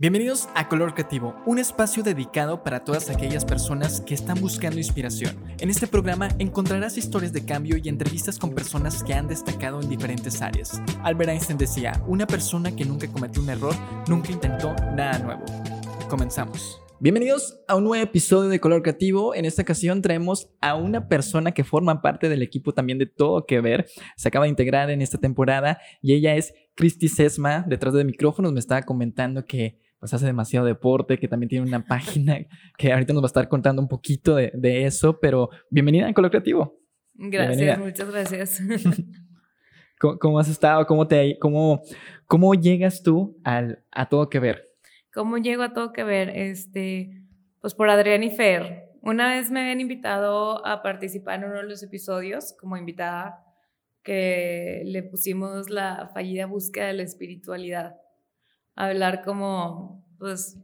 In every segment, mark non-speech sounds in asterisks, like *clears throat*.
Bienvenidos a Color Creativo, un espacio dedicado para todas aquellas personas que están buscando inspiración. En este programa encontrarás historias de cambio y entrevistas con personas que han destacado en diferentes áreas. Albert Einstein decía, una persona que nunca cometió un error, nunca intentó nada nuevo. Comenzamos. Bienvenidos a un nuevo episodio de Color Creativo. En esta ocasión traemos a una persona que forma parte del equipo también de Todo Que Ver. Se acaba de integrar en esta temporada y ella es Cristi Sesma. Detrás de micrófonos me estaba comentando que pues hace demasiado deporte, que también tiene una *laughs* página que ahorita nos va a estar contando un poquito de, eso, pero bienvenida en Color Creativo. Gracias, muchas gracias. *laughs* ¿Cómo, has estado? ¿Cómo, te, cómo, cómo llegas tú al, a Todo Que Ver? ¿Cómo llego a Todo Que Ver? Este, pues por Adrián y Fer. Una vez me habían invitado a participar en uno de los episodios como invitada que le pusimos la fallida búsqueda de la espiritualidad hablar como, pues,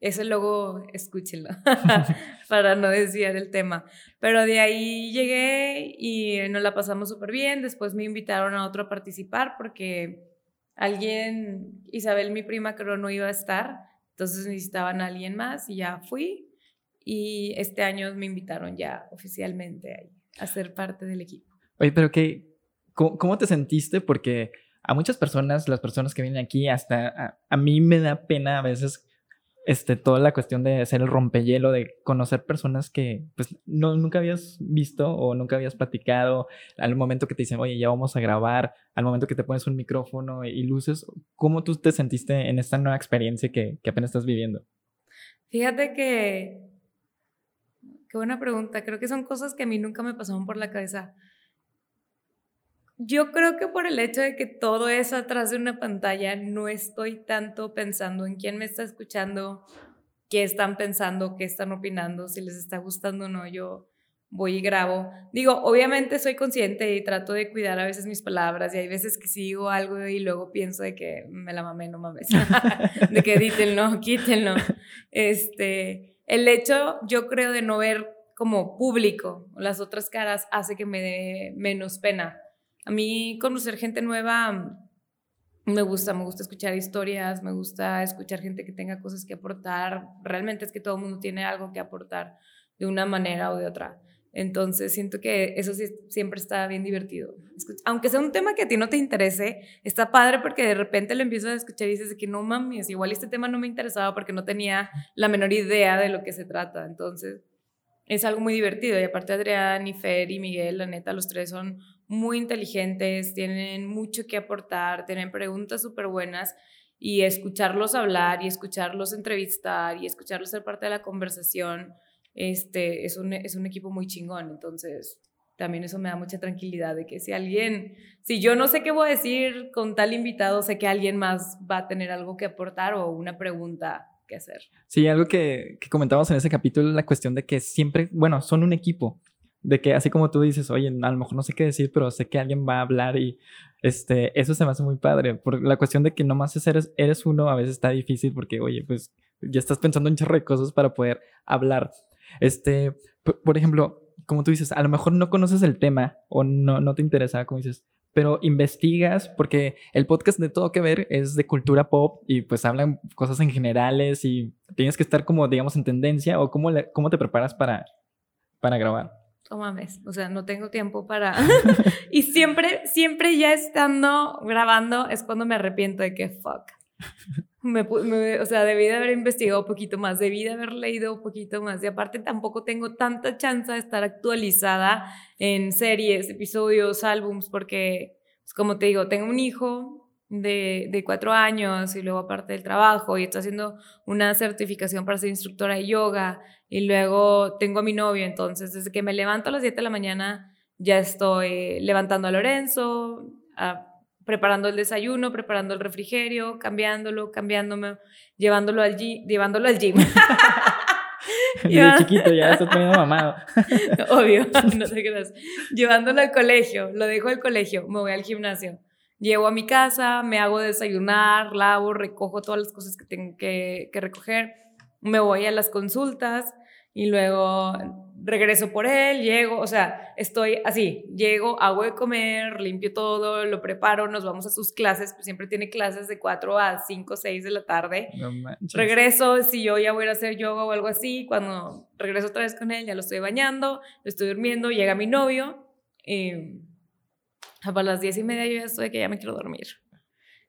ese logo, escúchenlo, *laughs* *laughs* para no desviar el tema. Pero de ahí llegué y nos la pasamos súper bien. Después me invitaron a otro a participar porque alguien, Isabel, mi prima, creo no iba a estar. Entonces necesitaban a alguien más y ya fui. Y este año me invitaron ya oficialmente a, ser parte del equipo. Oye, pero qué, cómo te sentiste? Porque a muchas personas, las personas que vienen aquí, hasta a, mí me da pena a veces este, toda la cuestión de ser el rompehielo, de conocer personas que pues no, nunca habías visto o nunca habías platicado, al momento que te dicen, oye, ya vamos a grabar, al momento que te pones un micrófono y luces, ¿cómo tú te sentiste en esta nueva experiencia que, que apenas estás viviendo? Fíjate que, qué buena pregunta, creo que son cosas que a mí nunca me pasaron por la cabeza. Yo creo que por el hecho de que todo es atrás de una pantalla, no estoy tanto pensando en quién me está escuchando, qué están pensando, qué están opinando, si les está gustando o no. Yo voy y grabo. Digo, obviamente soy consciente y trato de cuidar a veces mis palabras y hay veces que sigo algo y luego pienso de que me la mamé, no mames. *laughs* de que edítenlo, quítenlo. Este, el hecho, yo creo, de no ver como público las otras caras hace que me dé menos pena a mí conocer gente nueva mm, me gusta, me gusta escuchar historias, me gusta escuchar gente que tenga cosas que aportar. Realmente es que todo el mundo tiene algo que aportar de una manera o de otra. Entonces siento que eso siempre está bien divertido. Aunque sea un tema que a ti no te interese, está padre porque de repente lo empiezas a escuchar y dices que no mames, igual este tema no me interesaba porque no tenía la menor idea de lo que se trata. Entonces es algo muy divertido. Y aparte Adrián y Fer y Miguel, la neta, los tres son muy inteligentes, tienen mucho que aportar, tienen preguntas súper buenas y escucharlos hablar y escucharlos entrevistar y escucharlos ser parte de la conversación, este, es un, es un equipo muy chingón. Entonces, también eso me da mucha tranquilidad de que si alguien, si yo no sé qué voy a decir con tal invitado, sé que alguien más va a tener algo que aportar o una pregunta que hacer. Sí, algo que, que comentábamos en ese capítulo, la cuestión de que siempre, bueno, son un equipo de que así como tú dices, oye, a lo mejor no sé qué decir, pero sé que alguien va a hablar y este, eso se me hace muy padre. Por la cuestión de que nomás eres, eres uno a veces está difícil porque, oye, pues ya estás pensando en chorro de cosas para poder hablar. Este, por ejemplo, como tú dices, a lo mejor no conoces el tema o no, no te interesa, como dices, pero investigas porque el podcast de Todo Que Ver es de cultura pop y pues hablan cosas en generales y tienes que estar como, digamos, en tendencia o cómo, cómo te preparas para, para grabar no mames, o sea, no tengo tiempo para... *laughs* *laughs* *laughs* y siempre, siempre ya estando grabando es cuando me arrepiento de que, fuck. Me, o sea, debí de haber investigado un poquito más, debí de haber leído un poquito más. Y aparte tampoco tengo tanta chance de estar actualizada en series, episodios, álbums, porque, pues, como te digo, tengo un hijo de, de, cuatro años y luego aparte del trabajo y estoy haciendo una certificación para ser instructora de yoga y luego tengo a mi novio, entonces desde que me levanto a las 7 de la mañana ya estoy levantando a Lorenzo, preparando el desayuno, preparando el refrigerio, cambiándolo, cambiándome, llevándolo al, llevándolo al gym. *laughs* Y de chiquito ya estás poniendo mamado. *laughs* Obvio, *laughs* no te creas. Llevándolo al colegio, lo dejo al colegio, me voy al gimnasio. Llego a mi casa, me hago desayunar, lavo, recojo todas las cosas que tengo que, que recoger, me voy a las consultas, y luego regreso por él, llego, o sea, estoy así, llego, hago de comer, limpio todo, lo preparo, nos vamos a sus clases, pues siempre tiene clases de 4 a 5, 6 de la tarde. regreso, si yo ya voy a hacer yoga o algo así, cuando regreso otra vez con él, ya lo estoy bañando, lo estoy durmiendo, llega mi novio, y a las 10 y media yo ya estoy que ya me quiero dormir.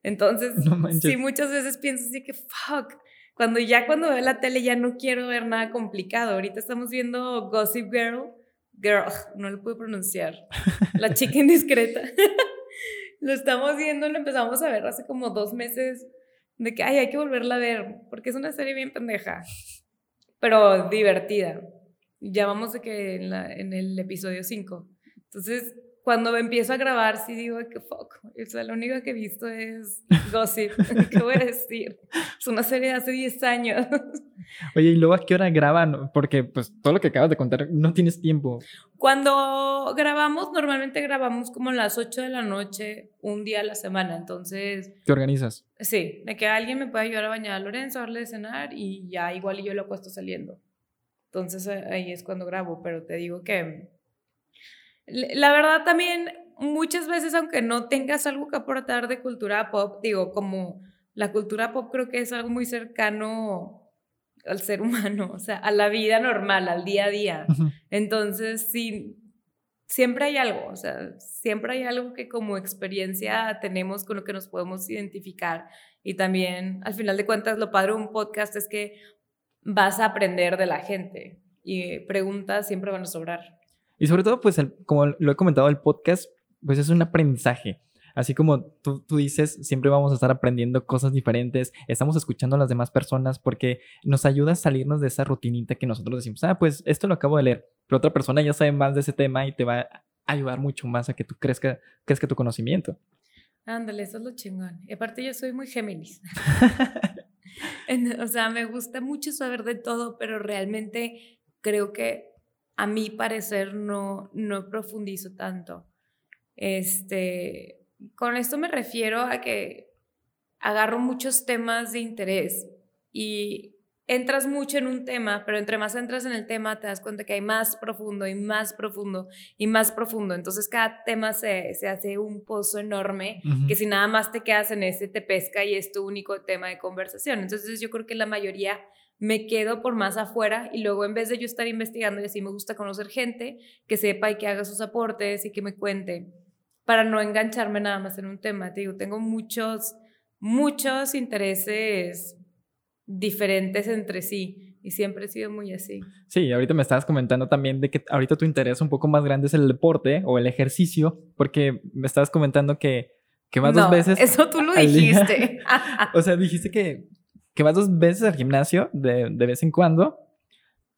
Entonces, sí, muchas veces pienso así que, fuck, cuando ya cuando veo la tele ya no quiero ver nada complicado. Ahorita estamos viendo Gossip Girl. Girl, no lo puedo pronunciar. La *laughs* chica indiscreta. *laughs* lo estamos viendo, lo empezamos a ver hace como dos meses. De que, ay, hay que volverla a ver. Porque es una serie bien pendeja. Pero divertida. Ya vamos de que en, en el episodio 5. Entonces, cuando empiezo a grabar, sí digo que fuck. O sea, lo único que he visto es Gossip. *laughs* *laughs* ¿Qué voy a decir? Es una serie de hace 10 años. *laughs* Oye, ¿y luego a qué hora graban? Porque, pues, todo lo que acabas de contar, no tienes tiempo. Cuando grabamos, normalmente grabamos como a las 8 de la noche, un día a la semana. Entonces. ¿Te organizas? Sí, de que alguien me pueda ayudar a bañar a Lorenzo, a darle de cenar y ya igual yo lo acuesto saliendo. Entonces ahí es cuando grabo, pero te digo que la verdad también muchas veces, aunque no tengas algo que aportar de cultura pop, digo, como la cultura pop creo que es algo muy cercano al ser *laughs* humano, o sea, a la vida normal, al día a día. Entonces, sí, siempre hay algo, o sea, siempre hay algo que como experiencia tenemos con lo que nos podemos identificar. Y también, al final de cuentas, lo padre de un podcast es que vas a aprender de la gente y preguntas siempre van a sobrar. Y sobre todo, pues, como lo he comentado, el podcast, pues es un aprendizaje. Así como tú, tú, dices, siempre vamos a estar aprendiendo cosas diferentes, estamos escuchando a las demás personas porque nos ayuda a salirnos de esa rutinita que nosotros decimos, ah, pues esto lo acabo de leer, pero otra persona ya sabe más de ese tema y te va a ayudar mucho más a que tú crezca, crezca tu conocimiento. Ándale, eso es lo chingón. Y aparte yo soy muy Géminis. *laughs* o sea, me gusta mucho saber de todo, pero realmente creo que a mi parecer no, no profundizo tanto. Este, con esto me refiero a que agarro muchos temas de interés y entras mucho en un tema, pero entre más entras en el tema te das cuenta que hay más profundo y más profundo y más profundo. Entonces cada tema se, se hace un pozo enorme que si nada más te quedas en ese te pesca y es tu único tema de conversación. Entonces yo creo que la mayoría me quedo por más afuera y luego en vez de yo estar investigando y así me gusta conocer gente que sepa y que haga sus aportes y que me cuente para no engancharme nada más en un tema. Te digo, tengo muchos, muchos intereses diferentes entre sí y siempre he sido muy así. Sí, ahorita me estabas comentando también de que ahorita tu interés un poco más grande es el deporte o el ejercicio, porque me estabas comentando que, que vas dos veces. Eso tú lo dijiste. *laughs* o sea, dijiste que que vas dos veces al gimnasio de, de vez en cuando.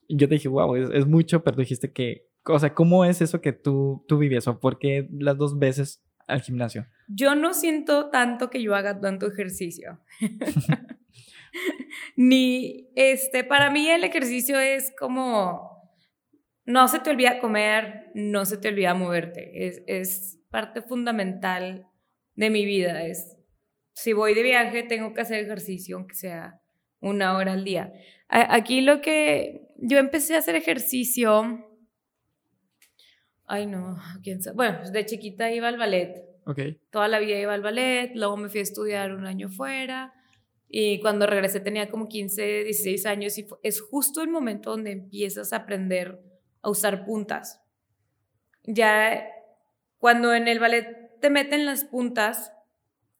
Y yo te dije, wow, es, es, mucho, pero dijiste que, o sea, ¿cómo es eso que tú, tú vives o por qué las dos veces al gimnasio? Yo no siento tanto que yo haga tanto ejercicio. *laughs* Ni, este, para mí el ejercicio es como, no se te olvida comer, no se te olvida moverte. Es, es parte fundamental de mi vida. Es si voy de viaje, tengo que hacer ejercicio, aunque sea una hora al día. Aquí lo que yo empecé a hacer ejercicio, ay no, quién sabe. Bueno, de chiquita iba al ballet. Okay. Toda la vida iba al ballet, luego me fui a estudiar un año fuera y cuando regresé tenía como 15, 16 años y es justo el momento donde empiezas a aprender a usar puntas. Ya cuando en el ballet te meten las puntas,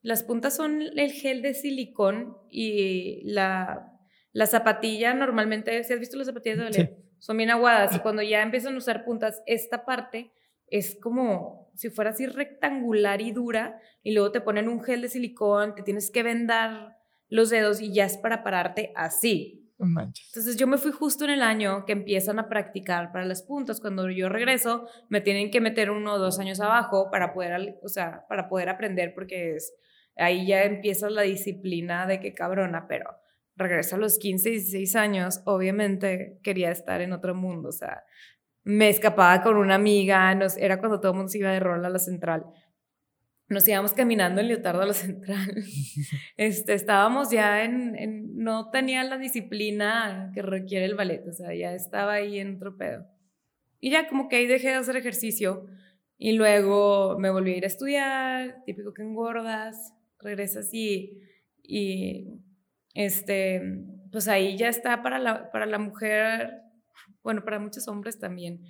las puntas son el gel de silicón y la, la zapatilla normalmente, si has visto las zapatillas de ballet, son bien aguadas y cuando ya empiezan a usar puntas, esta parte es como si fuera así rectangular y dura y luego te ponen un gel de silicón, te tienes que vendar los dedos y ya es para pararte así. Entonces yo me fui justo en el año que empiezan a practicar para las puntas. Cuando yo regreso, me tienen que meter uno o dos años abajo para poder, o sea, para poder aprender porque es ahí ya empieza la disciplina de que cabrona, pero regreso a los 15, 16 años, obviamente quería estar en otro mundo, o sea, me escapaba con una amiga, nos, era cuando todo el mundo se iba de rol a la central. nos íbamos caminando en Leotardo a la *laughs* Central. Este, estábamos ya en, en, no tenía la disciplina que requiere el ballet, o sea, ya estaba ahí en otro pedo. Y ya como que ahí dejé de hacer ejercicio y luego me volví a ir a estudiar, típico que engordas, regresas y, y este, pues ahí ya está para la, para la mujer, bueno, para muchos hombres también.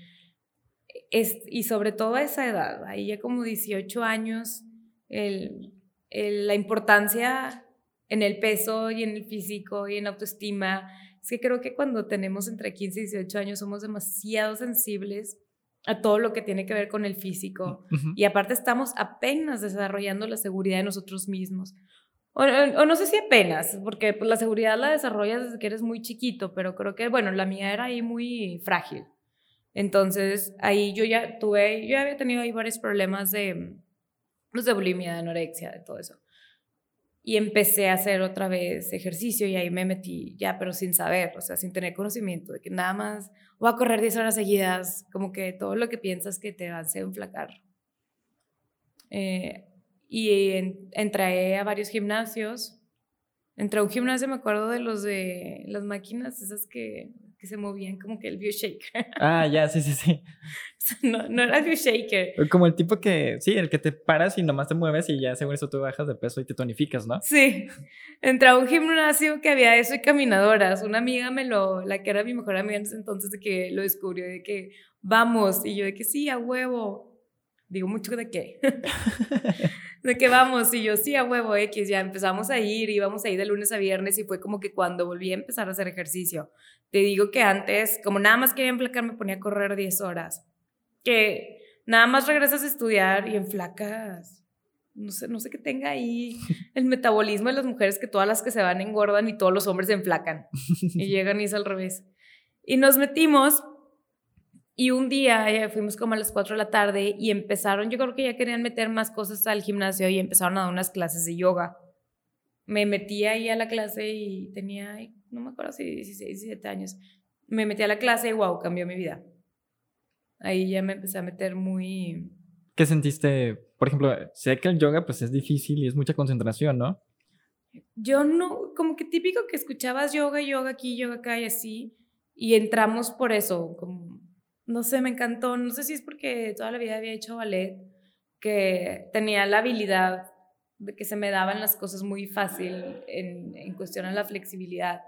Es, y sobre todo a esa edad, ahí ya como 18 años, el, la importancia en el peso y en el físico y en autoestima. Es que creo que cuando tenemos entre 15 y 18 años somos demasiado sensibles a todo lo que tiene que ver con el físico. Y aparte estamos apenas desarrollando la seguridad de nosotros mismos. O, no sé si apenas, porque pues, la seguridad la desarrollas desde que eres muy chiquito, pero creo que, bueno, la mía era ahí muy frágil. Entonces, ahí yo ya tuve, yo había tenido ahí varios problemas de, pues, de bulimia, de anorexia, de todo eso. Y empecé a hacer otra vez ejercicio y ahí me metí ya, pero sin saber, o sea, sin tener conocimiento de que nada más voy a correr 10 horas seguidas, como que todo lo que piensas que te hace enflacar. Eh, y entré a varios gimnasios. Entré a un gimnasio, me acuerdo de los de las máquinas, esas que que se movían como que el view shaker. *laughs* Ah, ya, sí, sí, sí. No, no era view shaker. Como el tipo que, sí, el que te paras y nomás te mueves y ya según eso tú bajas de peso y te tonificas, ¿no? Sí. Entré a un gimnasio que había eso y caminadoras. Una amiga me lo, la que era mi mejor amiga en ese entonces, de que lo descubrió, de que vamos. Y yo de que sí, a huevo. Digo mucho de qué. *laughs* de que vamos, y yo sí, a huevo X, ya empezamos a ir, íbamos a ir de lunes a viernes y fue como que cuando volví a empezar a hacer ejercicio. Te digo que antes, como nada más quería enflacar, me ponía a correr 10 horas. Que nada más regresas a estudiar y enflacas. No sé, no sé qué tenga ahí el metabolismo de las mujeres que todas las que se van engordan y todos los hombres se enflacan. Y *laughs* llegan y es al revés. Y nos metimos y un día ya fuimos como a las 4 de la tarde y empezaron, yo creo que ya querían meter más cosas al gimnasio y empezaron a dar unas clases de yoga. Me metí ahí a la clase y tenía, no me acuerdo si 16, 17 años. Me metí a la clase y wow, cambió mi vida. Ahí ya me empecé a meter muy... ¿Qué sentiste? Por ejemplo, sé que el yoga pues es difícil y es mucha concentración, ¿no? Yo no, como que típico que escuchabas yoga, yoga aquí, yoga acá y así. Y entramos por eso, como no sé, me encantó. No sé si es porque toda la vida había hecho ballet, que tenía la habilidad de que se me daban las cosas muy fácil en, en cuestión de la flexibilidad.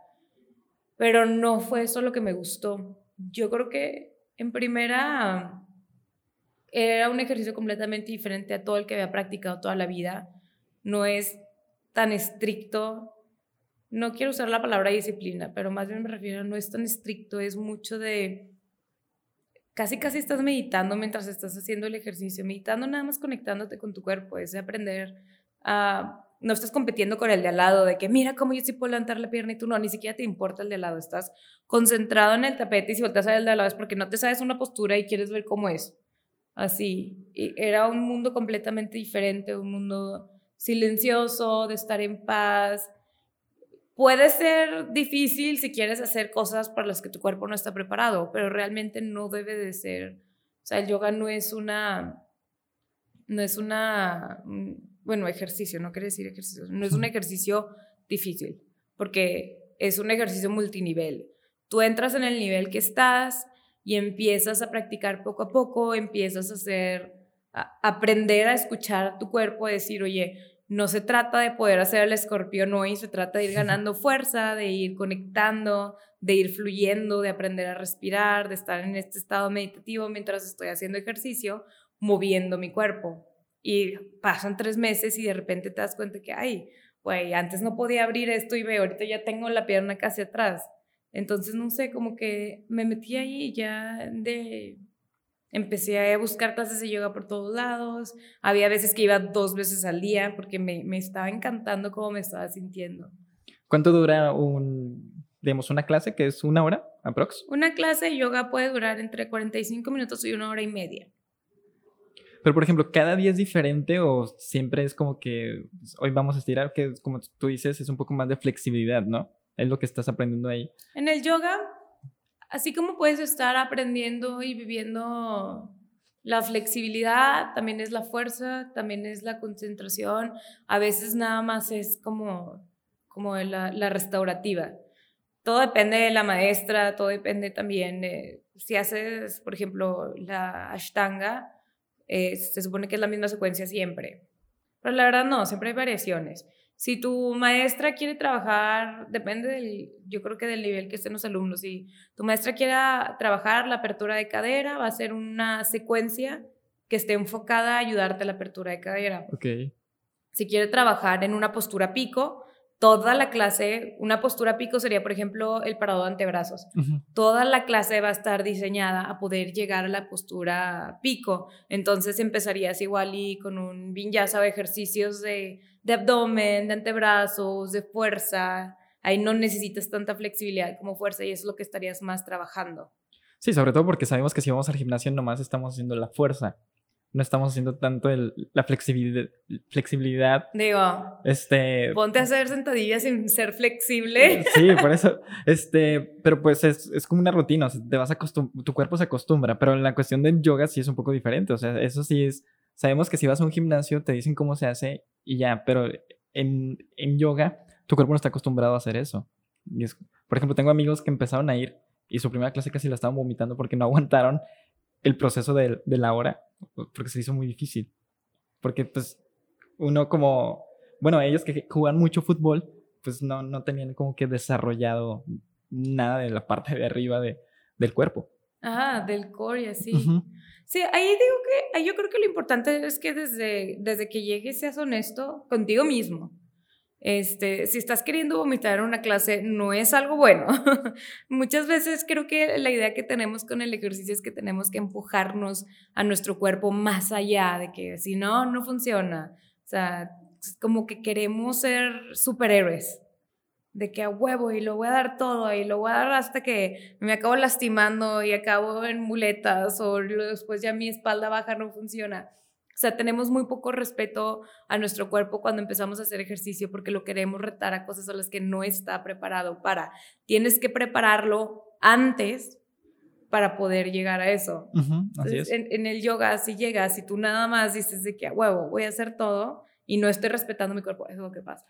Pero no fue eso lo que me gustó. Yo creo que en primera era un ejercicio completamente diferente a todo el que había practicado toda la vida. No es tan estricto. No quiero usar la palabra disciplina, pero más bien me refiero a no es tan estricto, es mucho de casi casi estás meditando mientras estás haciendo el ejercicio, meditando nada más conectándote con tu cuerpo, es aprender a... No estás compitiendo con el de al lado, de que mira cómo yo sí puedo levantar la pierna y tú no, ni siquiera te importa el de al lado, estás concentrado en el tapete y si volteas a ver el de al lado es porque no te sabes una postura y quieres ver cómo es. Así, era un mundo completamente diferente, un mundo silencioso, de estar en paz, Puede ser difícil si quieres hacer cosas para las que tu cuerpo no está preparado, pero realmente no debe de ser. O sea, el yoga no es una, no es una, mm, bueno, ejercicio, no quiere decir ejercicio, no es un ejercicio difícil, porque es un ejercicio multinivel. Tú entras en el nivel que estás y empiezas a practicar poco a poco, empiezas a hacer, a aprender a escuchar tu cuerpo, a decir, oye, no se trata de poder hacer el escorpión hoy, se trata de ir ganando fuerza, de ir conectando, de ir fluyendo, de aprender a respirar, de estar en este estado meditativo mientras estoy haciendo ejercicio, moviendo mi cuerpo. Y pasan tres meses y de repente te das cuenta que, ay, güey, antes no podía abrir esto y veo, ahorita ya tengo la pierna casi atrás. Entonces, no sé, como que me metí ahí ya de Empecé a buscar clases de yoga por todos lados. Había veces que iba dos veces al día porque me, me estaba encantando cómo me estaba sintiendo. ¿Cuánto dura un, digamos, una clase que es una hora aprox? Una clase de yoga puede durar entre 45 minutos y una hora y media. Pero, por ejemplo, ¿cada día es diferente o siempre es como que pues, hoy vamos a estirar? Que, como tú dices, es un poco más de flexibilidad, ¿no? Es lo que estás aprendiendo ahí. En el yoga así como puedes estar aprendiendo y viviendo la flexibilidad, también es la fuerza, también es la concentración. A veces nada más es como, como la, la restaurativa. Todo depende de la maestra, todo depende también de, si haces, por ejemplo, la ashtanga, eh, se supone que es la misma secuencia siempre. Pero la verdad no, siempre hay variaciones. Si tu maestra quiere trabajar, depende del, yo creo que del nivel que estén los alumnos. Si tu maestra quiere trabajar la apertura de cadera, va a ser una secuencia que esté enfocada a ayudarte a la apertura de cadera. Ok. Si quiere trabajar en una postura pico, toda la clase, una postura pico sería, por ejemplo, el parado de antebrazos. Toda la clase va a estar diseñada a poder llegar a la postura pico. Entonces empezarías igual y con un vinyasa o ejercicios de, de abdomen, de antebrazos, de fuerza. Ahí no necesitas tanta flexibilidad como fuerza y es lo que estarías más trabajando. Sí, sobre todo porque sabemos que si vamos al gimnasio nomás estamos haciendo la fuerza no estamos haciendo tanto el, la flexibilidad, flexibilidad. Digo, este, ponte a hacer sentadillas sin ser flexible. Sí, por eso, este, pero pues es, es como una rutina, o sea, te vas a tu cuerpo se acostumbra, pero en la cuestión del yoga sí es un poco diferente, o sea, eso sí es, sabemos que si vas a un gimnasio te dicen cómo se hace y ya, pero en, en yoga tu cuerpo no está acostumbrado a hacer eso. Y es, por ejemplo, tengo amigos que empezaron a ir y su primera clase casi la estaban vomitando porque no *laughs* aguantaron el proceso de, de la hora porque se hizo muy difícil. Porque pues uno como, bueno, ellos que juegan mucho fútbol, pues no, no tenían como que desarrollado nada de la parte de arriba de, del cuerpo. Ah, del core y así. Sí, ahí digo que, ahí yo creo que lo importante es que desde, desde que llegues seas honesto contigo mismo. Este, si estás queriendo vomitar en una clase, no es algo bueno. *laughs* Muchas veces creo que la idea que tenemos con el ejercicio es que tenemos que empujarnos a nuestro cuerpo más allá de que si no, no funciona. O sea, como que queremos ser superhéroes. De que a huevo y lo voy a dar todo y lo voy a dar hasta que me acabo lastimando y acabo en muletas o después ya mi espalda baja no funciona. O sea, tenemos muy poco respeto a nuestro cuerpo cuando empezamos a hacer ejercicio porque lo queremos retar a cosas a las que no está preparado para. Tienes que prepararlo antes para poder llegar a eso. En, el yoga, si llegas, si tú nada más dices de que, a huevo, voy a hacer todo y no estoy respetando mi cuerpo, eso es lo que pasa.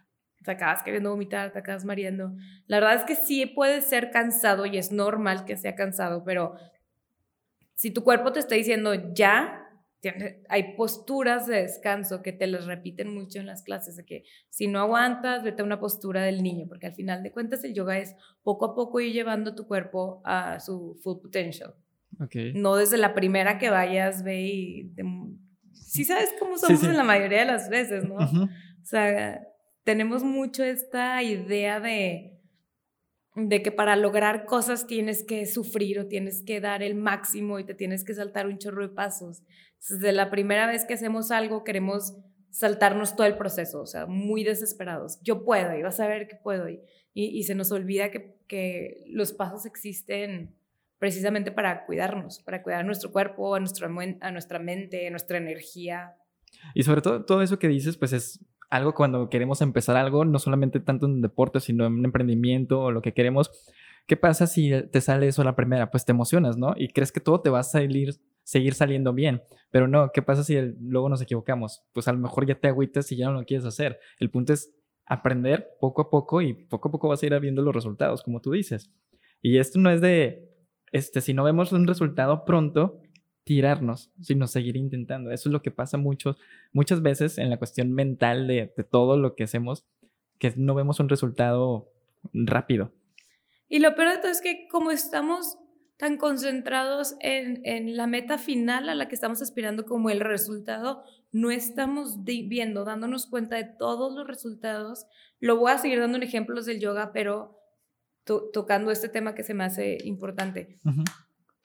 Te acabas queriendo vomitar, te acabas mareando. La verdad es que sí puede ser cansado y es normal que sea cansado, pero si tu cuerpo te está diciendo ya, hay posturas de descanso que te las repiten mucho en las clases, de que si no aguantas, vete a una postura del niño, porque al final de cuentas el yoga es poco a poco ir llevando tu cuerpo a su full potential. Okay. No desde la primera que vayas, ve y... sí sabes cómo somos en la mayoría de las veces, ¿no? O sea, tenemos mucho esta idea de de que para lograr cosas tienes que sufrir o tienes que dar el máximo y te tienes que saltar un chorro de pasos. Desde la primera vez que hacemos algo queremos saltarnos todo el proceso, o sea, muy desesperados. Yo puedo y vas a ver que puedo. Y, y, se nos olvida que, que, los pasos existen precisamente para cuidarnos, para cuidar nuestro cuerpo, a, nuestro, a nuestra mente, a nuestra energía. Y sobre todo, todo eso que dices, pues es algo cuando queremos empezar algo, no solamente tanto en deporte, sino en un emprendimiento o lo que queremos. ¿Qué pasa si te sale eso a la primera? Pues te emocionas, ¿no? Y crees que todo te va a salir, seguir saliendo bien. Pero no, ¿qué pasa si luego nos equivocamos? Pues a lo mejor ya te agüitas y ya no lo quieres hacer. El punto es aprender poco a poco y poco a poco vas a ir viendo los resultados, como tú dices. Y esto no es de, este, si no vemos un resultado pronto, tirarnos, sino seguir intentando. Eso es lo que pasa mucho, muchas veces en la cuestión mental de, todo lo que hacemos, que no vemos un resultado rápido. Y lo peor de todo es que como estamos tan concentrados en, en, la meta final a la que estamos aspirando como el resultado, no estamos viendo, dándonos cuenta de todos los resultados. Lo voy a seguir dando en ejemplos del yoga, pero tocando este tema que se me hace importante.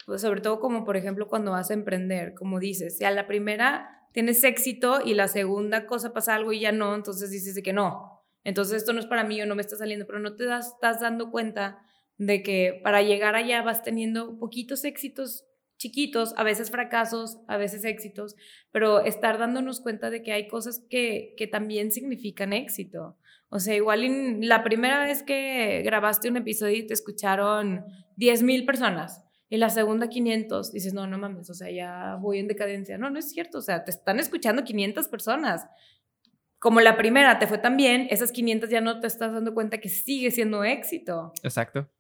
Pues, sobre todo como por ejemplo cuando vas a emprender, como dices, si a la primera tienes éxito y la segunda cosa pasa algo y ya no, entonces dices de que no, entonces esto no es para mí o no me está saliendo, pero no te das, estás dando cuenta de que para llegar allá vas teniendo poquitos éxitos chiquitos, a veces fracasos, a veces éxitos, pero estar dándonos cuenta de que hay cosas que, que también significan éxito. O sea, igual la primera vez que grabaste un episodio y te escucharon 10.000 personas y la segunda 500, dices, no, no mames, o sea, ya voy en decadencia. No, no es cierto, o sea, te están escuchando 500 personas. Como la primera te fue tan bien, esas 500 ya no te estás dando cuenta que sigue siendo éxito. Exacto.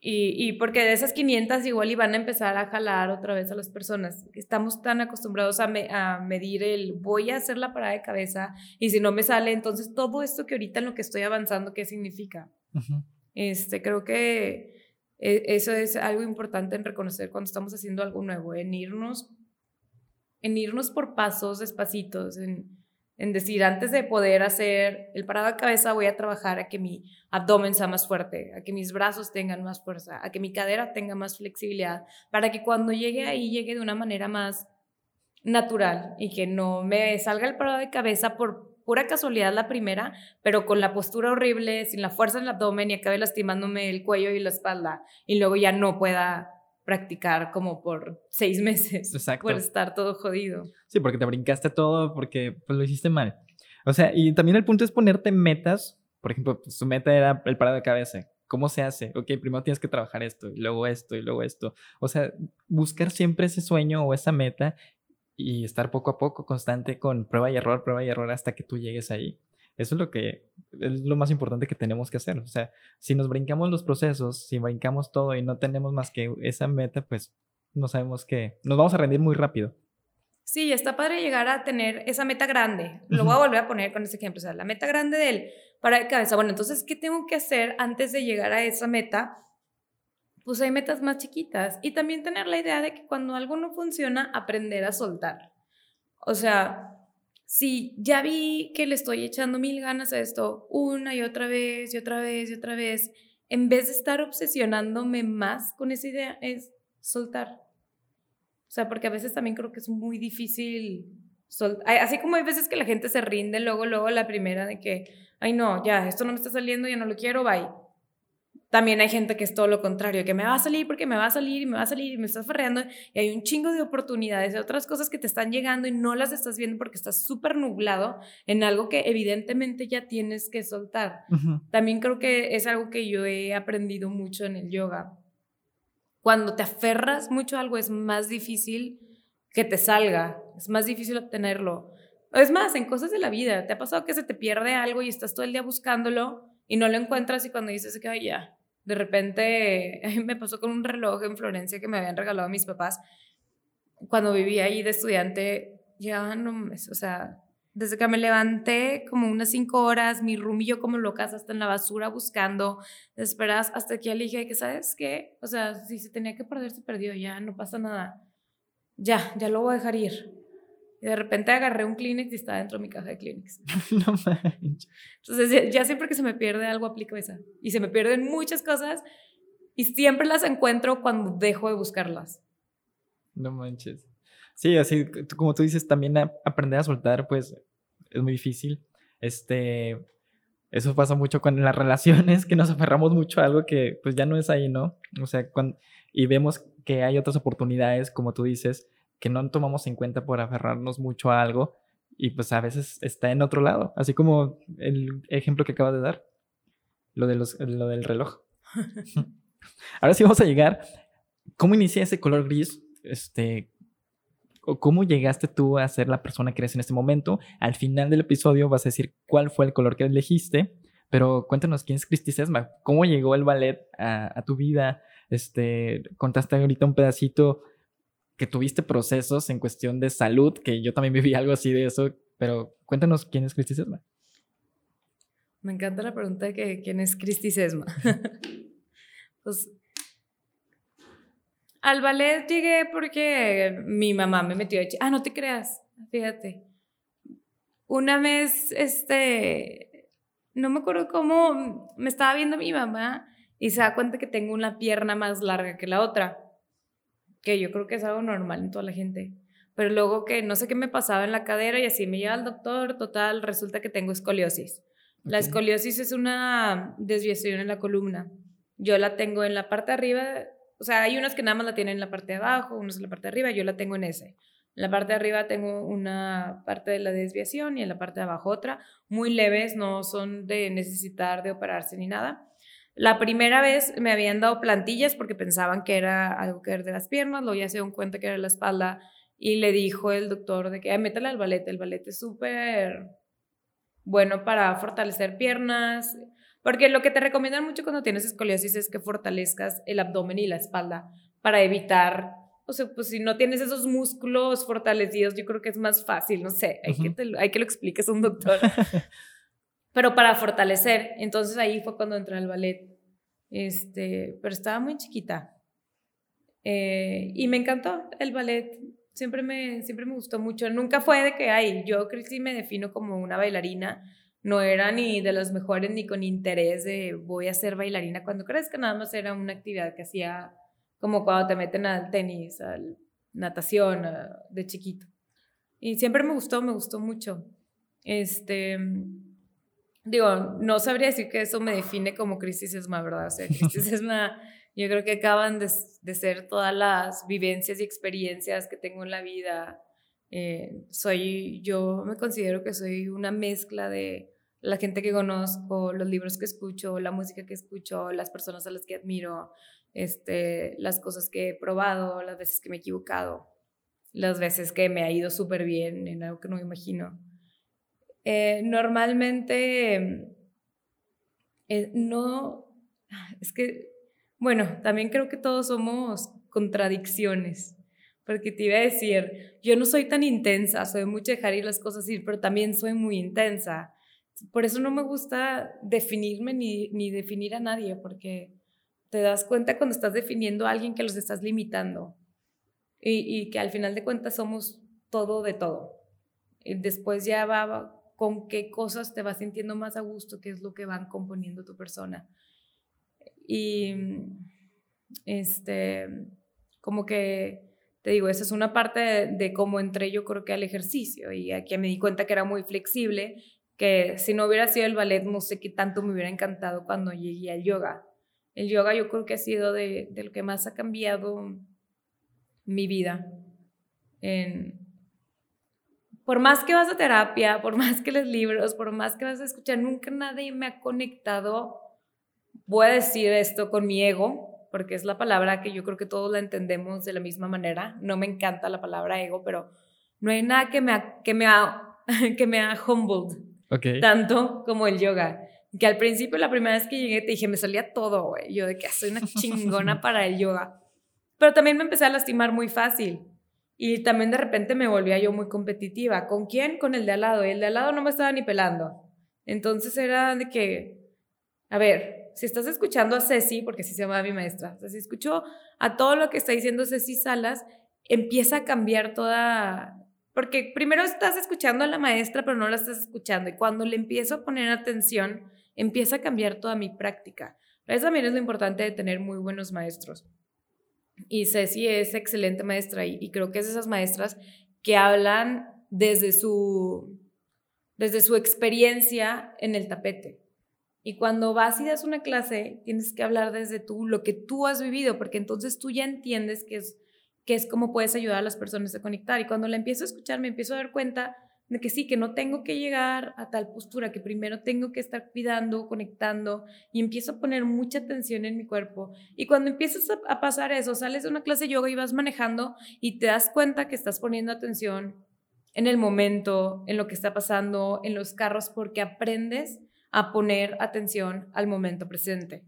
Y, y, porque de esas 500 igual iban a empezar a jalar otra vez a las personas. Estamos tan acostumbrados a, a, medir el voy a hacer la parada de cabeza y si no me sale, entonces todo esto que ahorita en lo que estoy avanzando, ¿qué significa? este, creo que eso es algo importante en reconocer cuando estamos haciendo algo nuevo, en irnos, en irnos por pasos despacitos, en en decir, antes de poder hacer el parado de cabeza, voy a trabajar a que mi abdomen sea más fuerte, a que mis brazos tengan más fuerza, a que mi cadera tenga más flexibilidad, para que cuando llegue ahí llegue de una manera más natural y que no me salga el parado de cabeza por pura casualidad la primera, pero con la postura horrible, sin la fuerza en el abdomen y acabe lastimándome el cuello y la espalda y luego ya no pueda practicar como por seis *laughs* meses Exacto. por estar todo jodido. Sí, porque te brincaste todo porque pues, lo hiciste mal. O sea, y también el punto es ponerte metas. Por ejemplo, pues, tu meta era el parado de cabeza. ¿Cómo se hace? Ok, primero tienes que trabajar esto, y luego esto, y luego esto. O sea, buscar siempre ese sueño o esa meta y estar poco a poco constante con prueba y error, prueba y error hasta que tú llegues ahí. Eso es lo que es lo más importante que tenemos que hacer. O sea, si nos brincamos los procesos, si brincamos todo y no tenemos más que esa meta, pues no sabemos que nos vamos a rendir muy rápido. Sí, está padre llegar a tener esa meta grande. Lo voy a volver a poner con ese ejemplo. O sea, la meta grande de él para de cabeza. Bueno, entonces, ¿qué tengo que hacer antes de llegar a esa meta? Pues hay metas más chiquitas. Y también tener la idea de que cuando algo no funciona, aprender a soltar. O sea, si ya vi que le estoy echando mil ganas a esto una y otra vez y otra vez y otra vez, en vez de estar obsesionándome más con esa idea, es soltar. O sea, porque a veces también creo que es muy difícil soltar. Así como hay veces que la gente se rinde luego, luego la primera de que, ay no, ya, esto no me está saliendo, ya no lo quiero, bye. También hay gente que es todo lo contrario, que me va a salir porque me va a salir y me va a salir y me estás ferreando y hay un chingo de oportunidades, de otras cosas que te están llegando y no las estás viendo porque estás súper nublado en algo que evidentemente ya tienes que soltar. También creo que es algo que yo he aprendido mucho en el yoga. Cuando te aferras mucho a algo es más difícil que te salga, es más difícil obtenerlo. Es más, en cosas de la vida, ¿te ha pasado que se te pierde algo y estás todo el día buscándolo y no lo encuentras y cuando dices que ya, de repente, *laughs* me pasó con un reloj en Florencia que me habían regalado mis papás. Cuando vivía ahí de estudiante, ya no, o sea, desde que me levanté como unas cinco horas, mi rumillo como locas hasta en la basura buscando, esperas hasta que dije que, ¿sabes qué? O sea, si se tenía que perder, se perdió, ya no pasa nada. Ya, ya lo voy a dejar ir. Y de repente agarré un Kleenex y estaba dentro de mi caja de Kleenex. *laughs* no manches. Entonces, ya, siempre que se me pierde algo, aplico esa. Y se me pierden muchas cosas y siempre las encuentro cuando dejo de buscarlas. No manches. Sí, así como tú dices, también aprender a soltar, pues es muy difícil. Este, eso pasa mucho con las relaciones, que nos aferramos mucho a algo que pues ya no es ahí, ¿no? O sea, cuando, y vemos que hay otras oportunidades, como tú dices, que no tomamos en cuenta por aferrarnos mucho a algo y pues a veces está en otro lado, así como el ejemplo que acabas de dar, lo, de los, lo del reloj. *laughs* *laughs* Ahora sí vamos a llegar, ¿cómo inicia ese color gris? Este, ¿Cómo llegaste tú a ser la persona que eres en este momento? Al final del episodio vas a decir cuál fue el color que elegiste, pero cuéntanos quién es Cristi Sesma, cómo llegó el ballet a, a tu vida, este, contaste ahorita un pedacito que tuviste procesos en cuestión de salud, que yo también viví algo así de eso, pero cuéntanos quién es Cristi Sesma. Me encanta la pregunta de que, quién es Cristi Sesma. *laughs* pues al ballet llegué porque mi mamá me metió de Ah, no te creas, fíjate. Una vez, este, no me acuerdo cómo, me estaba viendo mi mamá y se da cuenta que tengo una pierna más larga que la otra que yo creo que es algo normal en toda la gente. Pero luego que no sé qué me pasaba en la cadera y así me lleva al doctor, total, resulta que tengo escoliosis. La escoliosis es una desviación en la columna. Yo la tengo en la parte de arriba, o sea, hay unos que nada más la tienen en la parte de abajo, unos en la parte de arriba, yo la tengo en ese. En la parte de arriba tengo una parte de la desviación y en la parte de abajo otra, muy leves, no son de necesitar de operarse ni nada. La primera vez me habían dado plantillas porque pensaban que era algo que era de las piernas, luego ya se dieron cuenta que era la espalda y le dijo el doctor de que Ay, métale al ballet, el ballet es súper bueno para fortalecer piernas, porque lo que te recomiendan mucho cuando tienes escoliosis es que fortalezcas el abdomen y la espalda para evitar, o sea, pues si no tienes esos músculos fortalecidos, yo creo que es más fácil, no sé, hay, que, hay que lo expliques a un doctor. *laughs* pero para fortalecer. Entonces ahí fue cuando entré al ballet. Este, pero estaba muy chiquita. Eh, y me encantó el ballet. Siempre me, siempre me gustó mucho. Nunca fue de que, ay, yo sí me defino como una bailarina. No era ni de las mejores ni con interés de voy a ser bailarina cuando crezca. Nada más era una actividad que hacía como cuando te meten al tenis, a natación, de chiquito. Y siempre me gustó, me gustó mucho. Este, digo, no sabría decir que eso me define como crisis esma, ¿verdad? O sea, *laughs* crisis esma, yo creo que acaban de, de, ser todas las vivencias y experiencias que tengo en la vida. Eh, soy, yo me considero que soy una mezcla de la gente que conozco, los libros que escucho, la música que escucho, las personas a las que admiro, este, las cosas que he probado, las veces que me he equivocado, las veces que me ha ido súper bien en algo que no me imagino. Eh, normalmente eh, no, es que, bueno, también creo que todos somos contradicciones, porque te iba a decir, yo no soy tan intensa, soy mucho dejar ir las cosas ir, pero también soy muy intensa. Por eso no me gusta definirme ni, ni definir a nadie, porque te das cuenta cuando estás definiendo a alguien que los estás limitando y, y que al final de cuentas somos todo de todo. Y después ya va con qué cosas te vas sintiendo más a gusto, qué es lo que van componiendo tu persona. Y este, como que, te digo, esa es una parte de, cómo entré yo creo que al ejercicio y aquí me di cuenta que era muy flexible, que si no hubiera sido el ballet, no sé qué tanto me hubiera encantado cuando llegué al yoga. El yoga yo creo que ha sido de, de lo que más ha cambiado mi vida en, por más que vas a terapia, por más que lees libros, por más que vas a escuchar, nunca nadie me ha conectado, voy a decir esto con mi ego, porque es la palabra que yo creo que todos la entendemos de la misma manera. No me encanta la palabra ego, pero no hay nada que me ha, que me ha, *laughs* que me ha humbled tanto como el yoga. Que al principio, la primera vez que llegué, te dije, me salía todo, güey. Yo de que soy una *laughs* chingona para el yoga. Pero también me empecé a lastimar muy fácil. Y también de repente me volvía yo muy competitiva. ¿Con quién? Con el de al lado. Y el de al lado no me estaba ni pelando. Entonces era de que, a ver, si estás escuchando a Ceci, porque así se llama mi maestra, si escucho a todo lo que está diciendo Ceci Salas, empieza a cambiar toda... Porque primero estás escuchando a la maestra, pero no la estás escuchando. Y cuando le empiezo a poner atención, empieza a cambiar toda mi práctica. Eso también es lo importante de tener muy buenos maestros. Y Ceci es excelente maestra y, creo que es de esas maestras que hablan desde su, desde su experiencia en el tapete. Y cuando vas y das una clase, tienes que hablar desde tú, lo que tú has vivido, porque entonces tú ya entiendes que es, que es cómo puedes ayudar a las personas a conectar. Y cuando la empiezo a escuchar, me empiezo a dar cuenta que sí, que no tengo que llegar a tal postura, que primero tengo que estar cuidando, conectando y empiezo a poner mucha atención en mi cuerpo. Y cuando empiezas a, pasar eso, sales de una clase de yoga y vas manejando y te das cuenta que estás poniendo atención en el momento, en lo que está pasando, en los carros, porque aprendes a poner atención al momento presente.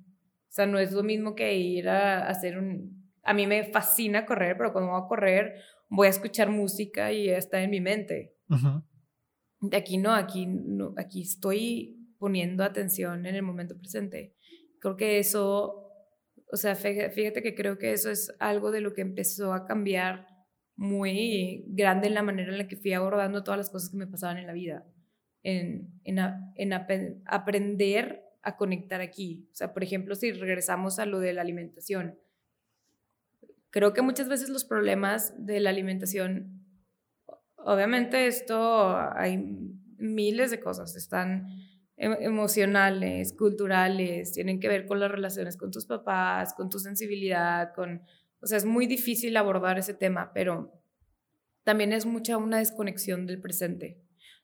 O sea, no es lo mismo que ir a, hacer un... A mí me fascina correr, pero cuando voy a correr voy a escuchar música y está en mi mente Aquí no, aquí no, aquí estoy poniendo atención en el momento presente. Creo que eso, o sea, fíjate que creo que eso es algo de lo que empezó a cambiar muy grande en la manera en la que fui abordando todas las cosas que me pasaban en la vida, en, en, en aprender a conectar aquí. O sea, por ejemplo, si regresamos a lo de la alimentación, creo que muchas veces los problemas de la alimentación Obviamente esto hay miles de cosas, están emocionales, culturales, tienen que ver con las relaciones con tus papás, con tu sensibilidad, con, o sea, es muy difícil abordar ese tema, pero también es mucha una desconexión del presente.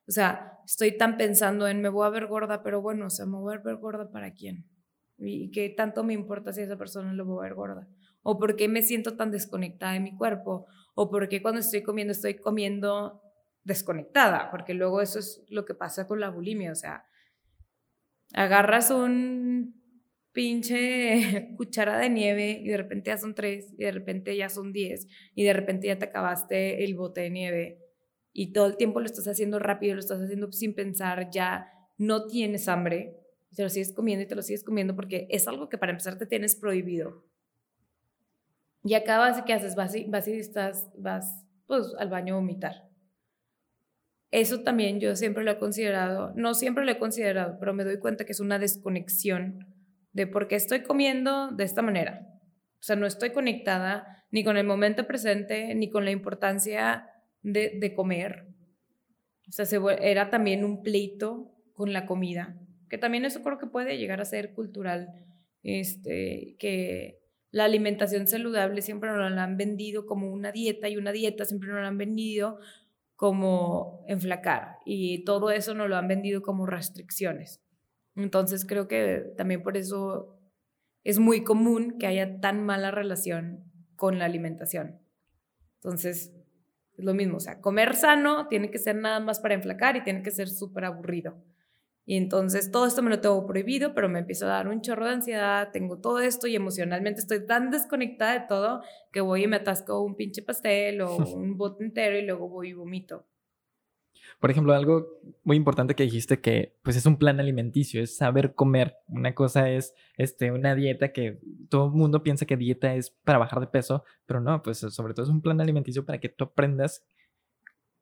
O sea, estoy tan pensando en me voy a ver gorda, pero bueno, o sea, me voy a ver gorda para quién. ¿Y qué tanto me importa si esa persona lo va a ver gorda? ¿O por qué me siento tan desconectada de mi cuerpo? ¿O por qué cuando estoy comiendo estoy comiendo desconectada? Porque luego eso es lo que pasa con la bulimia. O sea, agarras un pinche *laughs* cuchara de nieve y de repente ya son tres y de repente ya son diez y de repente ya te acabaste el bote de nieve y todo el tiempo lo estás haciendo rápido, lo estás haciendo sin pensar, ya no tienes hambre, te lo sigues comiendo y te lo sigues comiendo porque es algo que para empezar te tienes prohibido. Y acabas ¿qué haces? Vas y, vas y estás, vas pues al baño a vomitar. Eso también yo siempre lo he considerado, no siempre lo he considerado, pero me doy cuenta que es una desconexión de por qué estoy comiendo de esta manera. O sea, no estoy conectada ni con el momento presente, ni con la importancia de, de comer. O sea, se, era también un pleito con la comida, que también eso creo que puede llegar a ser cultural, este, que la alimentación saludable siempre nos la han vendido como una dieta y una dieta siempre nos la han vendido como enflacar y todo eso nos lo han vendido como restricciones. Entonces creo que también por eso es muy común que haya tan mala relación con la alimentación. Entonces, es lo mismo, o sea, comer sano tiene que ser nada más para enflacar y tiene que ser súper aburrido. Y entonces todo esto me lo tengo prohibido, pero me empiezo a dar un chorro de ansiedad, tengo todo esto y emocionalmente estoy tan desconectada de todo que voy y me atasco un pinche pastel o *laughs* un bote entero y luego voy y vomito. Por ejemplo, algo muy importante que dijiste que pues es un plan alimenticio, es saber comer. Una cosa es este, una dieta que todo el mundo piensa que dieta es para bajar de peso, pero no, pues sobre todo es un plan alimenticio para que tú aprendas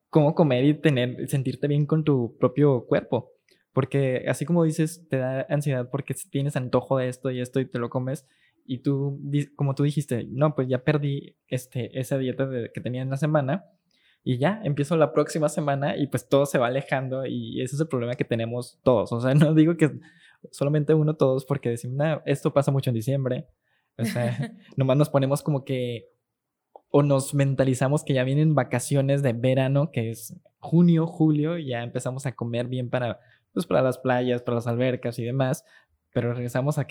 cómo comer y tener, sentirte bien con tu propio cuerpo. Porque así como dices, te da ansiedad porque tienes antojo de esto y esto y te lo comes. Y tú, como tú dijiste, no, pues ya perdí este, esa dieta que tenía en la semana y ya, empiezo la próxima semana y pues todo se va alejando y ese es el problema que tenemos todos. O sea, *laughs* no digo que solamente uno todos porque decimos, esto pasa mucho en diciembre. O sea, *laughs* nomás nos ponemos como que o nos mentalizamos que ya vienen vacaciones de verano, que es junio, julio, y ya empezamos a comer bien para, pues, para las playas, para las albercas y demás, pero regresamos a,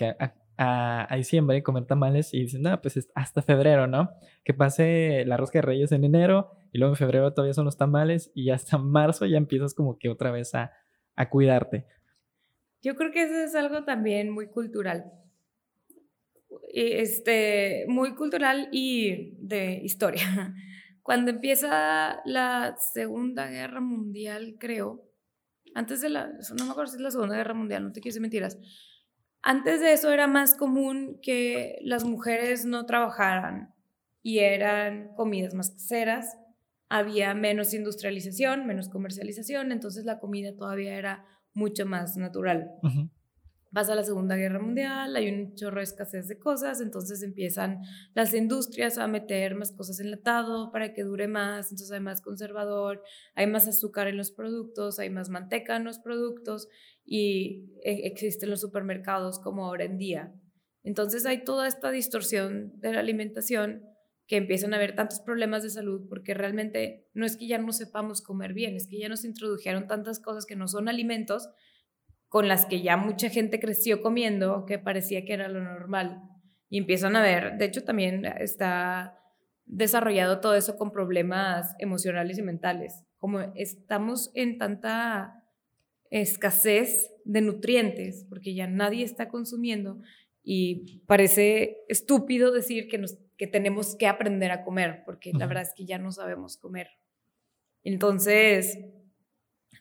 a, a diciembre, comer tamales y dicen, no, pues hasta febrero, ¿no? Que pase la rosca de reyes en enero y luego en febrero todavía son los tamales y hasta *laughs* marzo ya empiezas como que otra vez a, a cuidarte. Yo creo que eso es algo también muy cultural. Este, muy cultural y de historia. *laughs* Cuando empieza la Segunda Guerra Mundial, creo, antes de la, no me acuerdo si es la Segunda Guerra Mundial, no te quiero mentiras, antes de eso era más común que las mujeres no trabajaran y eran comidas más caseras, había menos industrialización, menos comercialización, entonces la comida todavía era mucho más natural. Pasa la Segunda Guerra Mundial, hay un chorro de escasez de cosas, entonces empiezan las industrias a meter más cosas enlatado para que dure más, entonces hay más conservador, hay más azúcar en los productos, hay más manteca en los productos y e, existen los supermercados como ahora en día. Entonces hay toda esta distorsión de la alimentación que empiezan a haber tantos problemas de salud porque realmente no es que ya no sepamos comer bien, es que ya nos introdujeron tantas cosas que no son alimentos con las que ya mucha gente creció comiendo que parecía que era lo normal. Y empiezan a ver, de hecho también está desarrollado todo eso con problemas emocionales y mentales. Como estamos en tanta escasez de nutrientes, porque ya nadie está consumiendo y parece estúpido decir que, nos, que tenemos que aprender a comer, porque la verdad es que ya no sabemos comer. Entonces,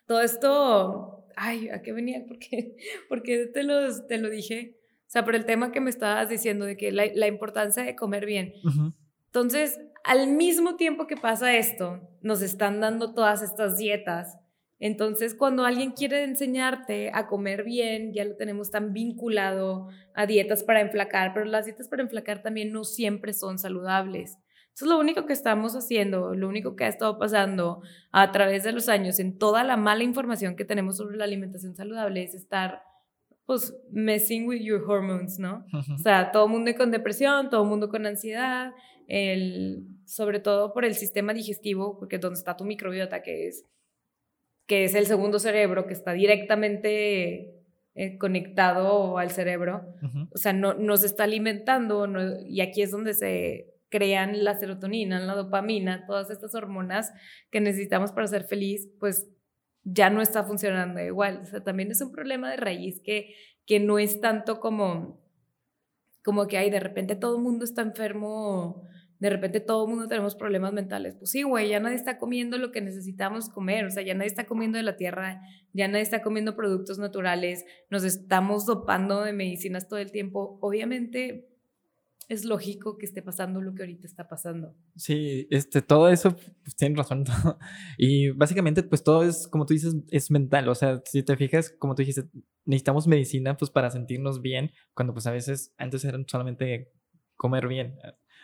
todo esto, ay, ¿a qué venía? *laughs* Porque, porque te, lo, te lo dije. O sea, por el tema que me estabas diciendo de que la, importancia de comer bien. Entonces, al mismo tiempo que pasa esto, nos están dando todas estas dietas entonces, cuando alguien quiere enseñarte a comer bien, ya lo tenemos tan vinculado a dietas para enflacar, pero las dietas para enflacar también no siempre son saludables. Eso es lo único que estamos haciendo, lo único que ha estado pasando a través de los años en toda la mala información que tenemos sobre la alimentación saludable es estar pues messing with your hormones, ¿no? O sea, todo el mundo con depresión, todo el mundo con ansiedad, el, sobre todo por el sistema digestivo, porque es donde está tu microbiota, que es que es el segundo cerebro que está directamente eh, conectado al cerebro. O sea, no, nos está alimentando y aquí es donde se crean la serotonina, la dopamina, todas estas hormonas que necesitamos para ser feliz, pues ya no está funcionando igual. O sea, también es un problema de raíz que, que no es tanto como, como que hay de repente todo el mundo está enfermo, de repente todo el mundo tenemos problemas mentales. Pues sí, güey, ya nadie está comiendo lo que necesitamos comer, o sea, ya nadie está comiendo de la tierra, ya nadie está comiendo productos naturales, nos estamos dopando de medicinas todo el tiempo. Obviamente es lógico que esté pasando lo que ahorita está pasando. Sí, este, todo eso, pues tienen razón. *laughs* Y básicamente, pues todo es, como tú dices, es mental. O sea, si te fijas, como tú dijiste, necesitamos medicina pues para sentirnos bien, cuando pues a veces antes eran solamente comer bien.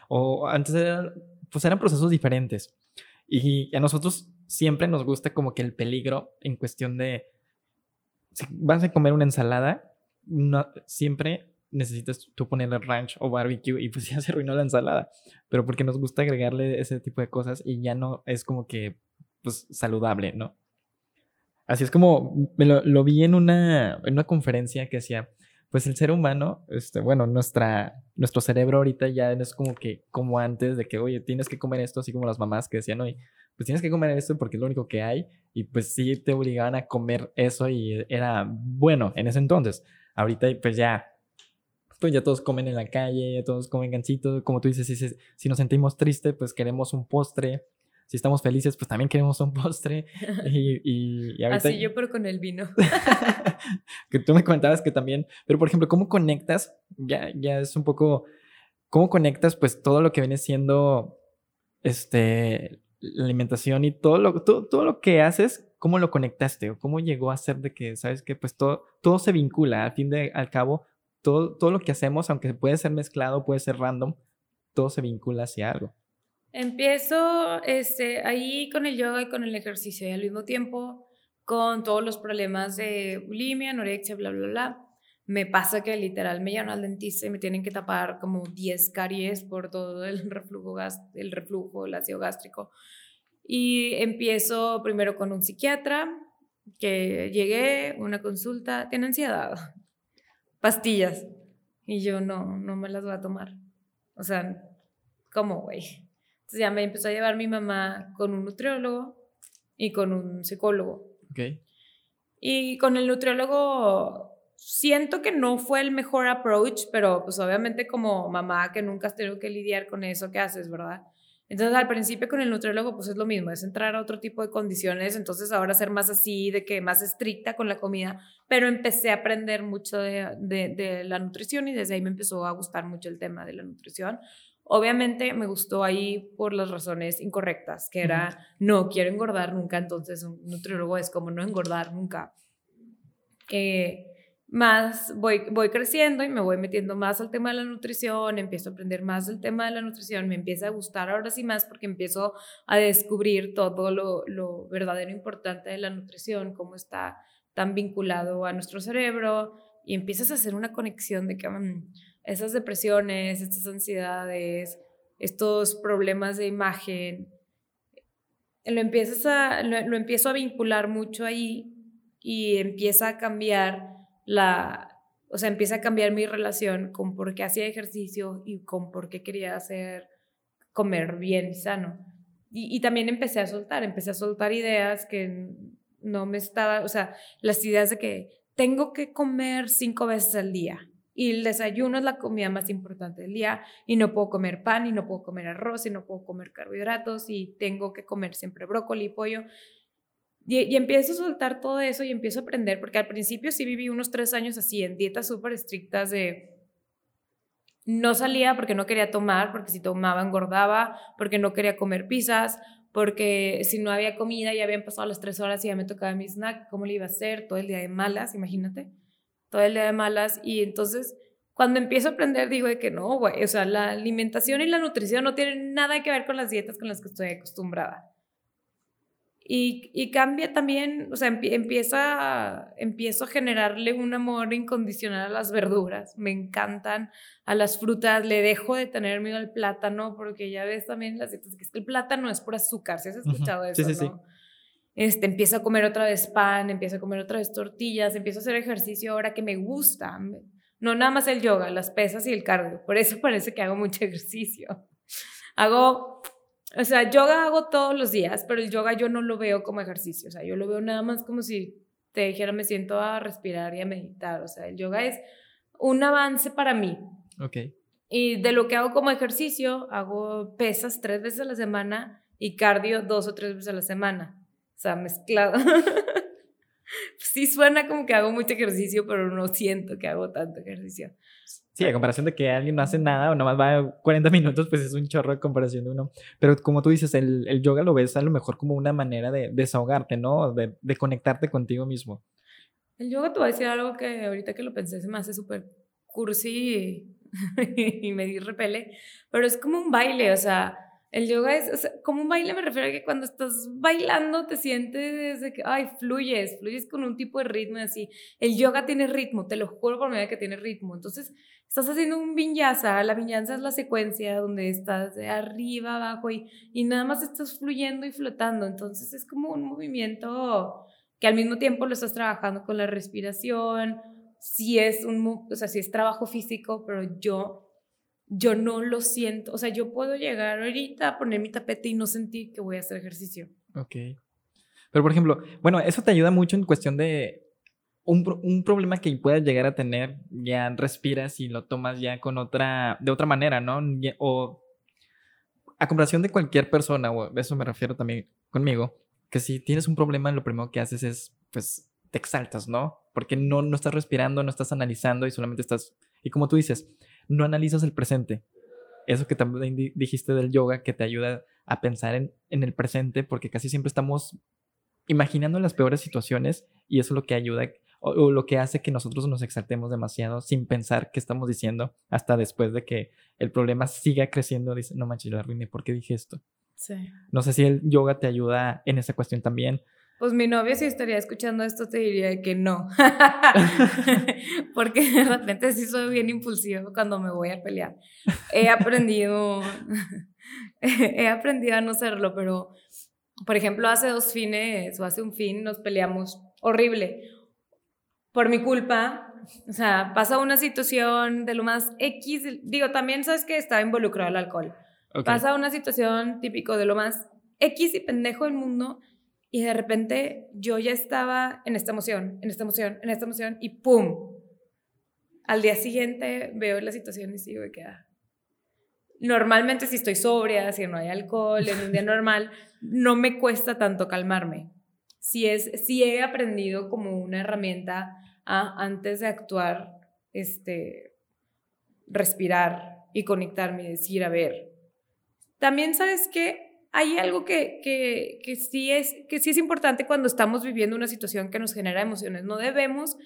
O antes eran, pues eran procesos diferentes. Y a nosotros siempre nos gusta como que el peligro en cuestión de, si vas a comer una ensalada, no, siempre necesitas tú ponerle ranch o barbecue y pues ya se arruinó la ensalada. Pero porque nos gusta agregarle ese tipo de cosas y ya no es como que pues saludable, ¿no? Así es como me lo, vi en una, en una conferencia que hacía, pues el ser humano, este, bueno, nuestra, nuestro cerebro ahorita ya no es como que, como antes, de que, oye, tienes que comer esto, así como las mamás que decían, oye, pues tienes que comer esto porque es lo único que hay, y pues sí te obligaban a comer eso y era bueno en ese entonces. Ahorita pues ya pues ya todos comen en la calle, ya todos comen gancitos, como tú dices, si, si nos sentimos tristes, pues queremos un postre, si estamos felices, pues también queremos un postre. *laughs* Y, Así yo, pero con el vino. *laughs* que tú me comentabas que también, pero por ejemplo, ¿cómo conectas? Ya, ya es un poco, ¿cómo conectas pues todo lo que viene siendo este, la alimentación y todo lo, todo, todo lo que haces? ¿Cómo lo conectaste o cómo llegó a ser de que, sabes que pues todo, todo se vincula, al fin de al cabo, todo, lo que hacemos, aunque puede ser mezclado, puede ser random, todo se vincula hacia algo. Empiezo este, ahí con el yoga y con el ejercicio y al mismo tiempo con todos los problemas de bulimia, anorexia, bla, bla, bla. Me pasa que literal me llaman al dentista y me tienen que tapar como 10 caries por todo el *laughs* reflujo, el reflujo, ácido gástrico. Y empiezo primero con un psiquiatra, que llegué, una consulta, tiene ansiedad pastillas. Y yo no, no me las voy a tomar. O sea, ¿cómo, güey? Entonces ya me empezó a llevar mi mamá con un nutriólogo y con un psicólogo. Ok. Y con el nutriólogo siento que no fue el mejor approach, pero pues obviamente como mamá que nunca has tenido que lidiar con eso, ¿qué haces, verdad? Entonces al principio con el nutriólogo pues es lo mismo, es entrar a otro tipo de condiciones, entonces ahora ser más así, de que más estricta con la comida, pero empecé a aprender mucho de, de, la nutrición y desde ahí me empezó a gustar mucho el tema de la nutrición. Obviamente me gustó ahí por las razones incorrectas, que era no quiero engordar nunca, entonces un nutriólogo es como no engordar nunca. Eh, más voy, voy creciendo y me voy metiendo más al tema de la nutrición, empiezo a aprender más del tema de la nutrición, me empieza a gustar ahora sí más porque empiezo a descubrir todo lo, lo verdadero importante de la nutrición, cómo está tan vinculado a nuestro cerebro y empiezas a hacer una conexión de que mm, esas depresiones, estas ansiedades, estos problemas de imagen, lo, empiezas a, lo empiezo a vincular mucho ahí y empieza a cambiar la, o sea, empieza a cambiar mi relación con por qué hacía ejercicio y con por qué quería hacer, comer bien y sano. Y, también empecé a soltar, empecé a soltar ideas que no me estaba, o sea, las ideas de que tengo que comer cinco veces al día y el desayuno es la comida más importante del día y no puedo comer pan y no puedo comer arroz y no puedo comer carbohidratos y tengo que comer siempre brócoli y pollo. Y, empiezo a soltar todo eso y empiezo a aprender, porque al principio sí viví unos tres años así, en dietas súper estrictas de... No salía porque no quería tomar, porque si tomaba engordaba, porque no quería comer pizzas, porque si no había comida ya habían pasado las tres horas y ya me tocaba mi snack, ¿cómo le iba a hacer? Todo el día de malas, imagínate, todo el día de malas. Y entonces, cuando empiezo a aprender, digo de que no, güey, o sea, la alimentación y la nutrición no tienen nada que ver con las dietas con las que estoy acostumbrada. Y, cambia también, o sea, empieza, empiezo a generarle un amor incondicional a las verduras. Me encantan a las frutas. Le dejo de tener miedo al plátano porque ya ves también las dietas que el plátano es por azúcar. ¿Si has escuchado eso? Sí, sí, sí. este, empiezo a comer otra vez pan, empiezo a comer otra vez tortillas, empiezo a hacer ejercicio ahora que me gusta. No nada más el yoga, las pesas y el cardio. Por eso *laughs* parece que hago mucho ejercicio. Hago, o sea, yoga hago todos los días, pero el yoga yo no lo veo como ejercicio. O sea, yo lo veo nada más como si te dijera me siento a respirar y a meditar. O sea, el yoga es un avance para mí. Ok. Y de lo que hago como ejercicio, hago pesas tres veces a la semana y cardio dos o tres veces a la semana. O sea, mezclado. *laughs* sí suena como que hago mucho ejercicio, pero no siento que hago tanto ejercicio. Sí, a comparación de que alguien no hace nada o nomás va 40 minutos, pues es un chorro de comparación de uno. Pero como tú dices, el, el yoga lo ves a lo mejor como una manera de desahogarte, ¿no? De, de conectarte contigo mismo. El yoga te voy a decir algo que ahorita que lo pensé se me hace súper cursi y, *laughs* y me di repele, pero es como un baile, o sea, el yoga es, como un baile me refiero a que cuando estás bailando te sientes de que, ay, fluyes, fluyes con un tipo de ritmo así. El yoga tiene ritmo, te lo juro por medio que tiene ritmo. Entonces, estás haciendo un vinyasa, la vinyasa es la secuencia donde estás de arriba, abajo y, y nada más estás fluyendo y flotando. Entonces, es como un movimiento que al mismo tiempo lo estás trabajando con la respiración. Si es un, o sea, si es trabajo físico, pero yo yo no lo siento. O sea, yo puedo llegar ahorita a poner mi tapete y no sentir que voy a hacer ejercicio. Ok. Pero, por ejemplo, bueno, eso te ayuda mucho en cuestión de un, un, problema que puedas llegar a tener, ya respiras y lo tomas ya con otra, de otra manera, ¿no? O a comparación de cualquier persona, o eso me refiero también conmigo, que si tienes un problema, lo primero que haces es, pues, te exaltas, ¿no? Porque no, no estás respirando, no estás analizando y solamente estás, y como tú dices, no analizas el presente. Eso que también dijiste del yoga, que te ayuda a pensar en, en el presente, porque casi siempre estamos imaginando las peores situaciones y eso es lo que ayuda o, lo que hace que nosotros nos exaltemos demasiado sin pensar qué estamos diciendo hasta después de que el problema siga creciendo. Dice, no manches, lo arruiné, ¿por qué dije esto? Sí. No sé si el yoga te ayuda en esa cuestión también pues mi novio si estaría escuchando esto te diría que no. *laughs* Porque de repente sí soy bien impulsivo cuando me voy a pelear. He aprendido, *laughs* he aprendido a no serlo, pero por ejemplo hace dos fines o hace un fin nos peleamos horrible. Por mi culpa, o sea, pasa una situación de lo más X, digo, también sabes que estaba involucrado el alcohol. Pasa una situación típico de lo más X y pendejo del mundo y de repente yo ya estaba en esta emoción, en esta emoción, en esta emoción y ¡pum! Al día siguiente veo la situación y sigo de que... Ah. Normalmente si estoy sobria, si no hay alcohol, en un día *laughs* normal, no me cuesta tanto calmarme. Si, es, si he aprendido como una herramienta a, antes de actuar, este, respirar y conectarme y decir, a ver, también sabes que hay algo que, que, que, sí es, que sí es importante cuando estamos viviendo una situación que nos genera emociones. No debemos,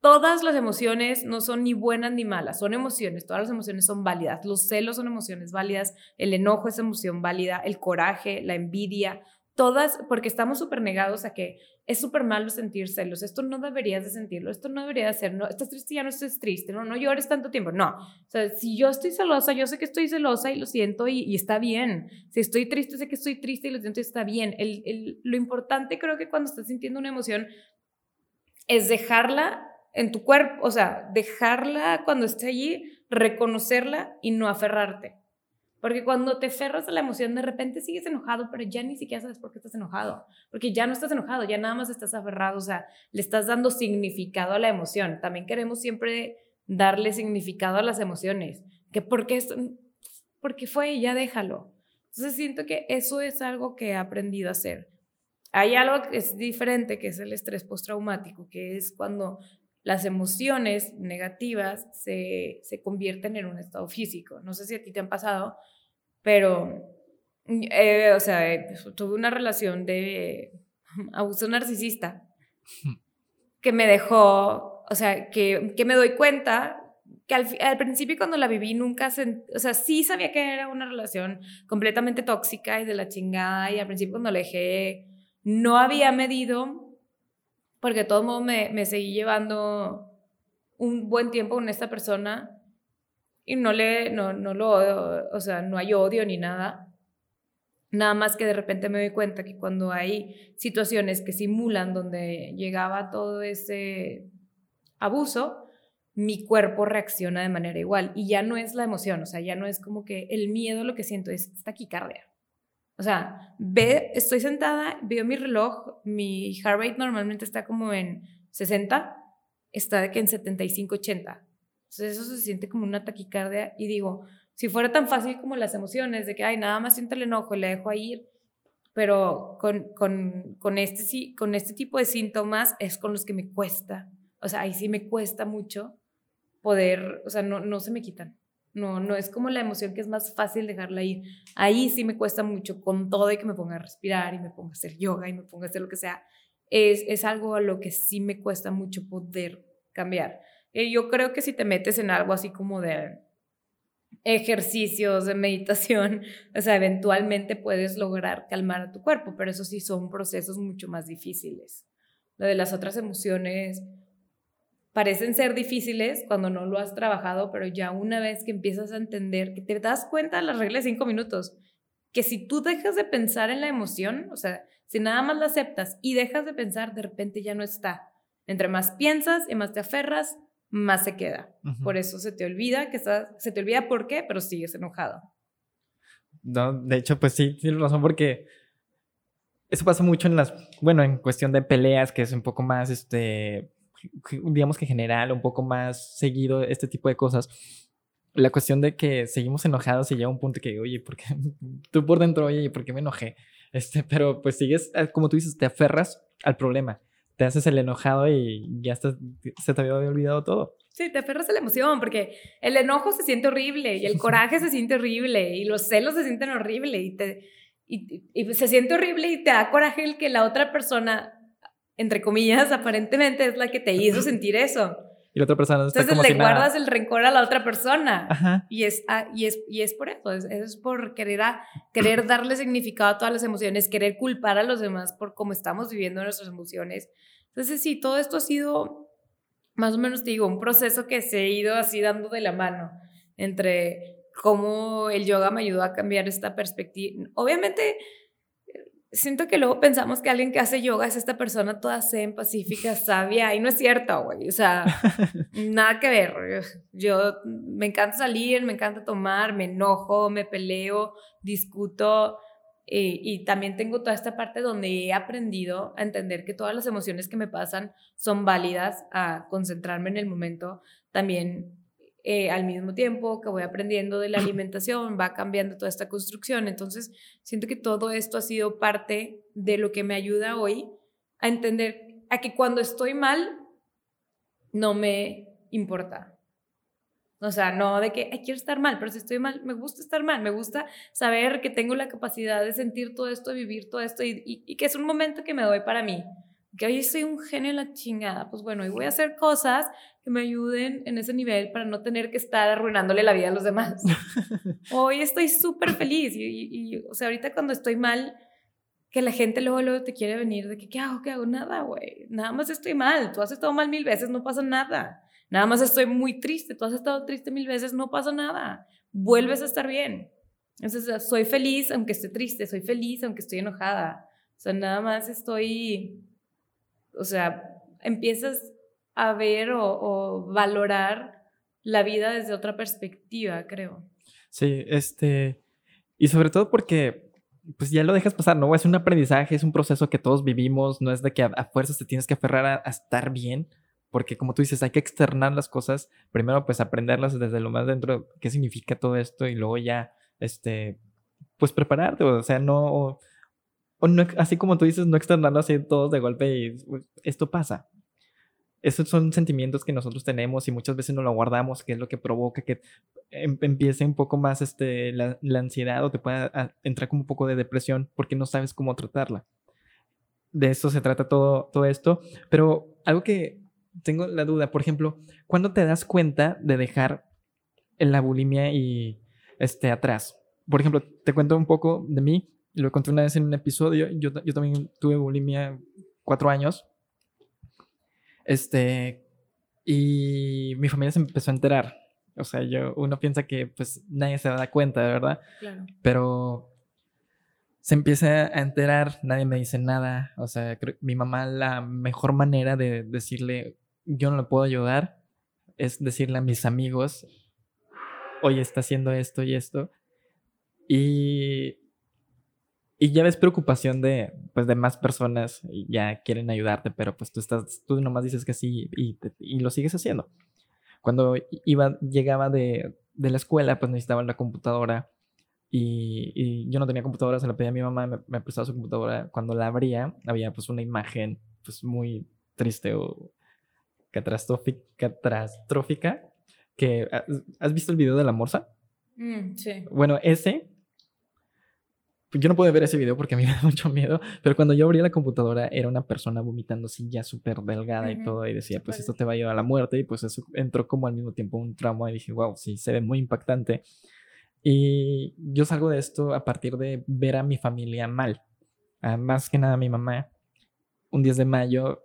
todas las emociones no son ni buenas ni malas, son emociones, todas las emociones son válidas. Los celos son emociones válidas, el enojo es emoción válida, el coraje, la envidia, todas, porque estamos súper negados a que es súper malo sentir celos, esto no deberías de sentirlo, esto no debería de ser, no, estás triste, ya no estés triste, no, no llores tanto tiempo, no. O sea, si yo estoy celosa, yo sé que estoy celosa y lo siento y, está bien. Si estoy triste, sé que estoy triste y lo siento y está bien. El, el, lo importante creo que cuando estás sintiendo una emoción es dejarla en tu cuerpo, o sea, dejarla cuando esté allí, reconocerla y no aferrarte. Porque cuando te aferras a la emoción, de repente sigues enojado, pero ya ni siquiera sabes por qué estás enojado. Porque ya no estás enojado, ya nada más estás aferrado, o sea, le estás dando significado a la emoción. También queremos siempre darle significado a las emociones. Que porque esto, porque fue y ya déjalo. Entonces siento que eso es algo que he aprendido a hacer. Hay algo que es diferente, que es el estrés postraumático, que es cuando las emociones negativas se, se convierten en un estado físico. No sé si a ti te han pasado, pero, eh, o sea, eh, tuve una relación de *laughs* abuso narcisista *laughs* que me dejó, o sea, que, que me doy cuenta que al, al, principio cuando la viví nunca, o sea, sí sabía que era una relación completamente tóxica y de la chingada y al principio cuando la dejé no había medido porque de todo modo me, me seguí llevando un buen tiempo con esta persona y no le, no, no lo odio, o sea, no hay odio ni nada. Nada más que de repente me doy cuenta que cuando hay situaciones que simulan donde llegaba todo ese abuso, mi cuerpo reacciona de manera igual y ya no es la emoción, o sea, ya no es como que el miedo lo que siento es taquicardia. O sea, ve, estoy sentada, veo mi reloj, mi heart rate normalmente está como en 60, está de que en 75, 80. Entonces eso se siente como una taquicardia y digo, si fuera tan fácil como las emociones, de que, ay, nada más siento el enojo y le dejo ir, pero con, con, con, este, con este tipo de síntomas es con los que me cuesta. O sea, ahí sí me cuesta mucho poder, o sea, no, no se me quitan. No, no es como la emoción que es más fácil dejarla ir. Ahí sí me cuesta mucho con todo y que me ponga a respirar y me ponga a hacer yoga y me ponga a hacer lo que sea. Es, es algo a lo que sí me cuesta mucho poder cambiar. Eh, yo creo que si te metes en algo así como de ejercicios de meditación, *laughs* o sea, eventualmente puedes lograr calmar a tu cuerpo, pero eso sí son procesos mucho más difíciles. Lo de las otras emociones, parecen ser difíciles cuando no lo has trabajado, pero ya una vez que empiezas a entender, que te das cuenta de las reglas de cinco minutos, que si tú dejas de pensar en la emoción, o sea, si nada más la aceptas y dejas de pensar, de repente ya no está. Entre más piensas y más te aferras, más se queda. Por eso se te olvida que estás, se te olvida por qué, pero sigues enojado. No, de hecho, pues sí, tienes razón porque eso pasa mucho en las, bueno, en cuestión de peleas, que es un poco más, este, digamos que general, un poco más seguido este tipo de cosas. La cuestión de que seguimos enojados y llega un punto que, oye, ¿por qué? *laughs* Tú por dentro, oye, ¿por qué me enojé? Este, pero pues sigues, eh, como tú dices, te aferras al problema. Te haces el enojado y ya estás, se te había olvidado todo. Sí, te aferras a la emoción, porque el enojo se siente horrible y el *laughs* coraje se siente horrible y los celos se sienten horrible y, te, y, y se siente horrible y te da coraje el que la otra persona entre comillas, *laughs* aparentemente es la que te hizo sentir eso. *laughs* Y la otra persona está Entonces le guardas el rencor a la otra persona. Y, es, ah, y, es, y es por eso, es, es por querer, querer darle significado a todas las emociones, querer culpar a los demás por cómo estamos viviendo nuestras emociones. Entonces, sí, todo esto ha sido, más o menos, te digo, un proceso que se ha ido así dando de la mano entre cómo el yoga me ayudó a cambiar esta perspectiva. Obviamente, siento que luego pensamos que alguien que hace yoga es esta persona toda zen, pacífica, sabia, y no es cierto, güey. O sea, *laughs* nada que ver. Yo me encanta salir, me encanta tomar, me enojo, me peleo, discuto. Eh, y también tengo toda esta parte donde he aprendido a entender que todas las emociones que me pasan son válidas, a concentrarme en el momento. También eh, al mismo tiempo que voy aprendiendo de la alimentación, va cambiando toda esta construcción. Entonces, siento que todo esto ha sido parte de lo que me ayuda hoy a entender a que cuando estoy mal, no me importa. O sea, no de que quiero estar mal, pero si estoy mal, me gusta estar mal, me gusta saber que tengo la capacidad de sentir todo esto, vivir todo esto y que es un momento que me doy para mí que hoy soy un genio en la chingada, pues bueno, y voy a hacer cosas que me ayuden en ese nivel para no tener que estar arruinándole la vida a los demás. *laughs* hoy estoy súper feliz y, o sea, ahorita cuando estoy mal, que la gente luego, luego te quiere venir de que, ¿qué hago? ¿Qué hago? Nada, güey. Nada más estoy mal. Tú has estado mal mil veces, no pasa nada. Nada más estoy muy triste. Tú has estado triste mil veces, no pasa nada. Vuelves a estar bien. Entonces, soy feliz aunque esté triste, soy feliz aunque estoy enojada. O sea, nada más estoy o sea, empiezas a ver o, valorar la vida desde otra perspectiva, creo. Sí, este, y sobre todo porque, pues ya lo dejas pasar, ¿no? Es un aprendizaje, es un proceso que todos vivimos, no es de que a, fuerzas te tienes que aferrar a, a, estar bien, porque como tú dices, hay que externar las cosas, primero pues aprenderlas desde lo más dentro, qué significa todo esto, y luego ya, este, pues prepararte, o sea, no o no, así como tú dices, no externarlo así todos de golpe y esto pasa. Esos son sentimientos que nosotros tenemos y muchas veces no lo guardamos, que es lo que provoca que em, empiece un poco más este, la, ansiedad o te pueda entrar como un poco de depresión porque no sabes cómo tratarla. De eso se trata todo, todo esto. Pero algo que tengo la duda, por ejemplo, ¿cuándo te das cuenta de dejar la bulimia y este, atrás? Por ejemplo, te cuento un poco de mí lo conté una vez en un episodio, yo, yo también tuve bulimia cuatro años. Este, y mi familia se empezó a enterar. O sea, yo, uno piensa que pues nadie se da cuenta, ¿verdad? Claro. Pero se empieza a enterar, nadie me dice nada. O sea, mi mamá la mejor manera de decirle, yo no le puedo ayudar, es decirle a mis amigos, oye, está haciendo esto y esto. Y, y ya ves preocupación de, pues, de más personas y ya quieren ayudarte, pero pues tú estás, tú nomás dices que sí y, y lo sigues haciendo. Cuando iba, llegaba de, de la escuela, pues necesitaba la computadora y, yo no tenía computadora, se la pedí a mi mamá, me, me prestaba su computadora. Cuando la abría, había pues una imagen pues muy triste o catastrófica, que ¿has visto el video de la morsa? Mm, sí. Bueno, ese yo no pude ver ese video porque a mí *laughs* me da mucho miedo, pero cuando yo abrí la computadora era una persona vomitando así ya súper delgada y todo y decía, pues esto te va a llevar a la muerte y pues eso entró como al mismo tiempo un trauma y dije, wow, sí, se ve muy impactante. Y yo salgo de esto a partir de ver a mi familia mal, más que nada a mi mamá. Un 10 de mayo,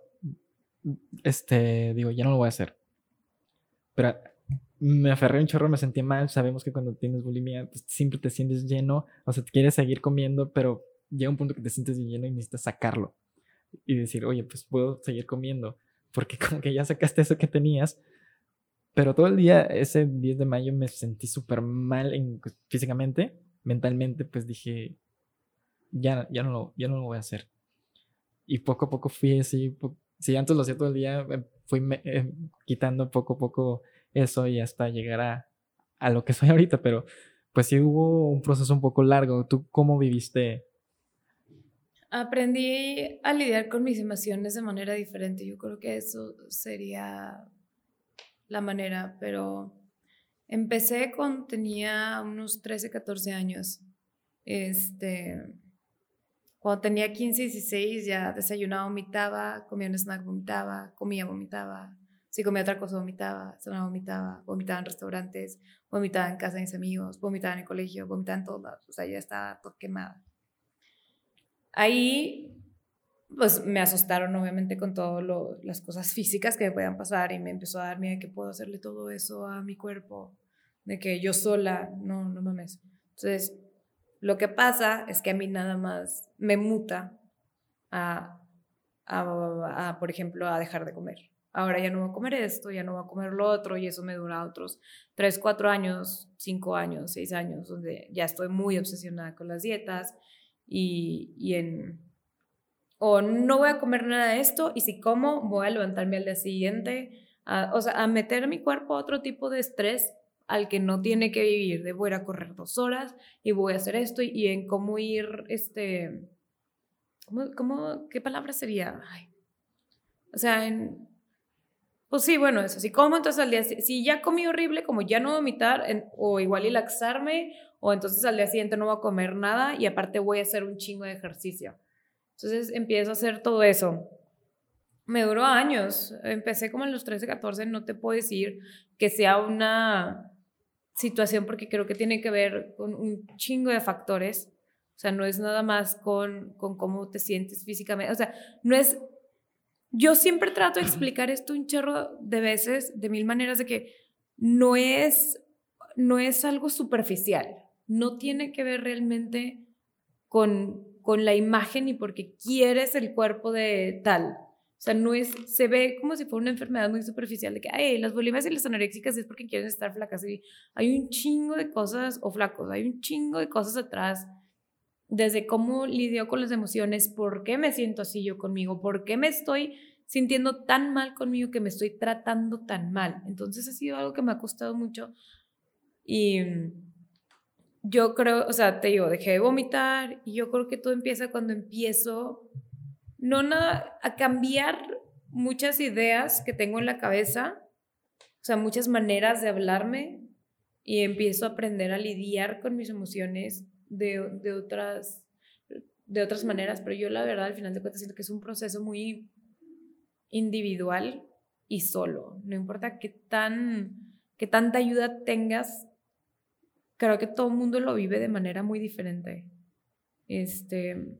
este, digo, ya no lo voy a hacer. Pero me aferré un chorro, me sentí mal. Sabemos que cuando tienes bulimia, pues, siempre te sientes lleno, o sea, te quieres seguir comiendo, pero llega un punto que te sientes lleno y necesitas sacarlo. Y decir, oye, pues puedo seguir comiendo, porque *laughs* como que ya sacaste eso que tenías. Pero todo el día, ese 10 de mayo, me sentí súper mal en, físicamente, mentalmente, pues dije, ya, ya, no lo, ya no lo voy a hacer. Y poco a poco fui así, si antes lo hacía todo el día, eh, fui eh, quitando poco a poco eso y hasta llegar a, a lo que soy *laughs* ahorita, pero pues sí hubo un proceso un poco largo. ¿Tú cómo viviste? Aprendí a lidiar con mis emociones de manera diferente. Yo creo que eso sería la manera, pero empecé cuando tenía unos 13, 14 años. Este, cuando tenía 15, 16 ya desayunaba, vomitaba, comía un snack, vomitaba, comía, vomitaba, si comía otra cosa, vomitaba, sonaba, vomitaba, vomitaba en restaurantes, vomitaba en casa de mis amigos, vomitaba en el colegio, vomitaba en todos lados. O sea, ya estaba todo quemada. Ahí, pues me asustaron obviamente con todas las cosas físicas que me podían pasar y me empezó a dar miedo de que puedo hacerle todo eso a mi cuerpo, de que yo sola, no, no mames. Entonces, lo que pasa es que a mí nada más me muta a, a, a por ejemplo, a dejar de comer ahora ya no voy a comer esto, ya no voy a comer lo otro, y eso me dura otros 3, 4 años, 5 años, 6 años, donde ya estoy muy obsesionada con las dietas y, y en, o no voy a comer nada de esto, y si como, voy a levantarme al día siguiente, o sea, a meter mi cuerpo a otro tipo de estrés al que no tiene que vivir, de voy a correr dos horas y voy a hacer esto y, en cómo ir, este, ¿cómo, cómo, qué palabra sería? o sea, en pues sí, bueno, eso. Si como entonces al día si ya comí horrible, como ya no vomitar, o igual y laxarme, o entonces al día siguiente no voy a comer nada y aparte voy a hacer un chingo de ejercicio. Entonces empiezo a hacer todo eso. Me duró años. Empecé como en los 13, 14, no te puedo decir que sea una situación porque creo que tiene que ver con un chingo de factores. O sea, no es nada más con, con cómo te sientes físicamente. O sea, no es yo siempre trato de explicar esto un chorro de veces, de mil maneras, de que no es, no es algo superficial, no tiene que ver realmente con, con la imagen y porque quieres el cuerpo de tal. O sea, no es, se ve como si fuera una enfermedad muy superficial de que, ay, las bulimias y las anoréxicas es porque quieren estar flacas. Y hay un chingo de cosas, o flacos, hay un chingo de cosas atrás desde cómo lidio con las emociones, por qué me siento así yo conmigo, por qué me estoy sintiendo tan mal conmigo que me estoy tratando tan mal. Entonces ha sido algo que me ha costado mucho y yo creo, o sea, te digo, dejé de vomitar y yo creo que todo empieza cuando empiezo, no nada, a cambiar muchas ideas que tengo en la cabeza, o sea, muchas maneras de hablarme y empiezo a aprender a lidiar con mis emociones de, de, otras, de otras maneras, pero yo la verdad al final de cuentas siento que es un proceso muy individual y solo. No importa qué, tan, qué tanta ayuda tengas, creo que todo el mundo lo vive de manera muy diferente. Este,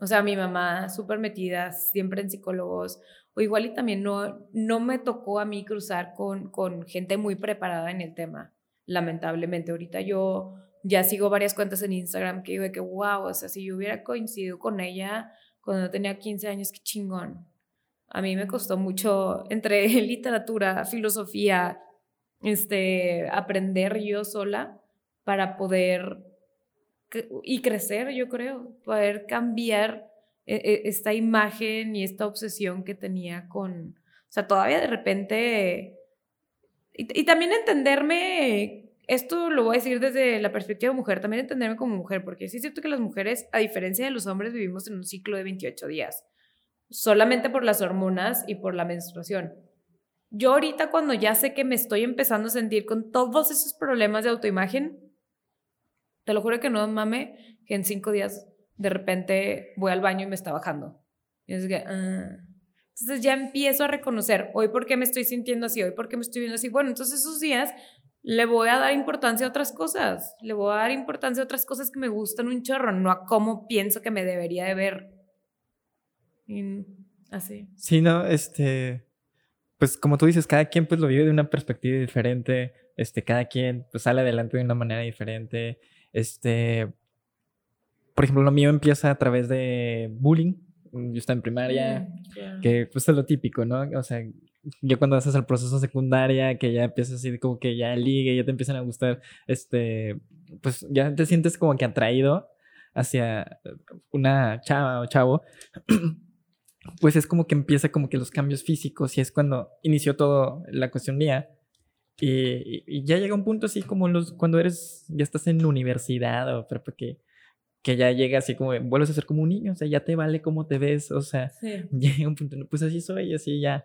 o sea, mi mamá súper metida, siempre en psicólogos, o igual y también no, no me tocó a mí cruzar con, con gente muy preparada en el tema, lamentablemente. Ahorita yo ya sigo varias cuentas en Instagram que digo de que, wow, o sea, si yo hubiera coincidido con ella cuando tenía 15 años, qué chingón. A mí me costó mucho entre *laughs* literatura, filosofía, este, aprender yo sola para poder y crecer, yo creo, poder cambiar e, e, esta imagen y esta obsesión que tenía con, o sea, todavía de repente, y, y también entenderme, esto lo voy a decir desde la perspectiva de mujer, también entenderme como mujer, porque sí es cierto que las mujeres, a diferencia de los hombres, vivimos en un ciclo de 28 días, solamente por las hormonas y por la menstruación. Yo ahorita cuando ya sé que me estoy empezando a sentir con todos esos problemas de autoimagen, te lo juro que no mame, que en cinco días de repente voy al baño y me está bajando. Es que, ah". Entonces ya empiezo a reconocer, hoy por qué me estoy sintiendo así, hoy por qué me estoy viendo así. Bueno, entonces esos días le voy a dar importancia a otras cosas, le voy a dar importancia a otras cosas que me gustan un chorro, no a cómo pienso que me debería de ver. Y así. Sí, no, este, pues como tú dices, cada quien pues lo vive de una perspectiva diferente, este, cada quien pues sale adelante de una manera diferente. Este, por ejemplo, lo mío empieza a través de bullying. Yo estaba en primaria, mm, que pues es lo típico, ¿no? O sea, yo cuando haces el proceso secundaria, que ya empiezas así como que ya ligue, ya te empiezan a gustar, este, pues ya te sientes como que atraído hacia una chava o chavo, *clears throat* pues es como que empieza como que los cambios físicos y es cuando inició todo la cuestión mía. Y, ya llega un punto así como los, cuando eres, ya estás en universidad o pero porque que ya llega así como, vuelves a ser como un niño, o sea, ya te vale cómo te ves, o sea, *laughs* llega un punto, pues así soy, así ya,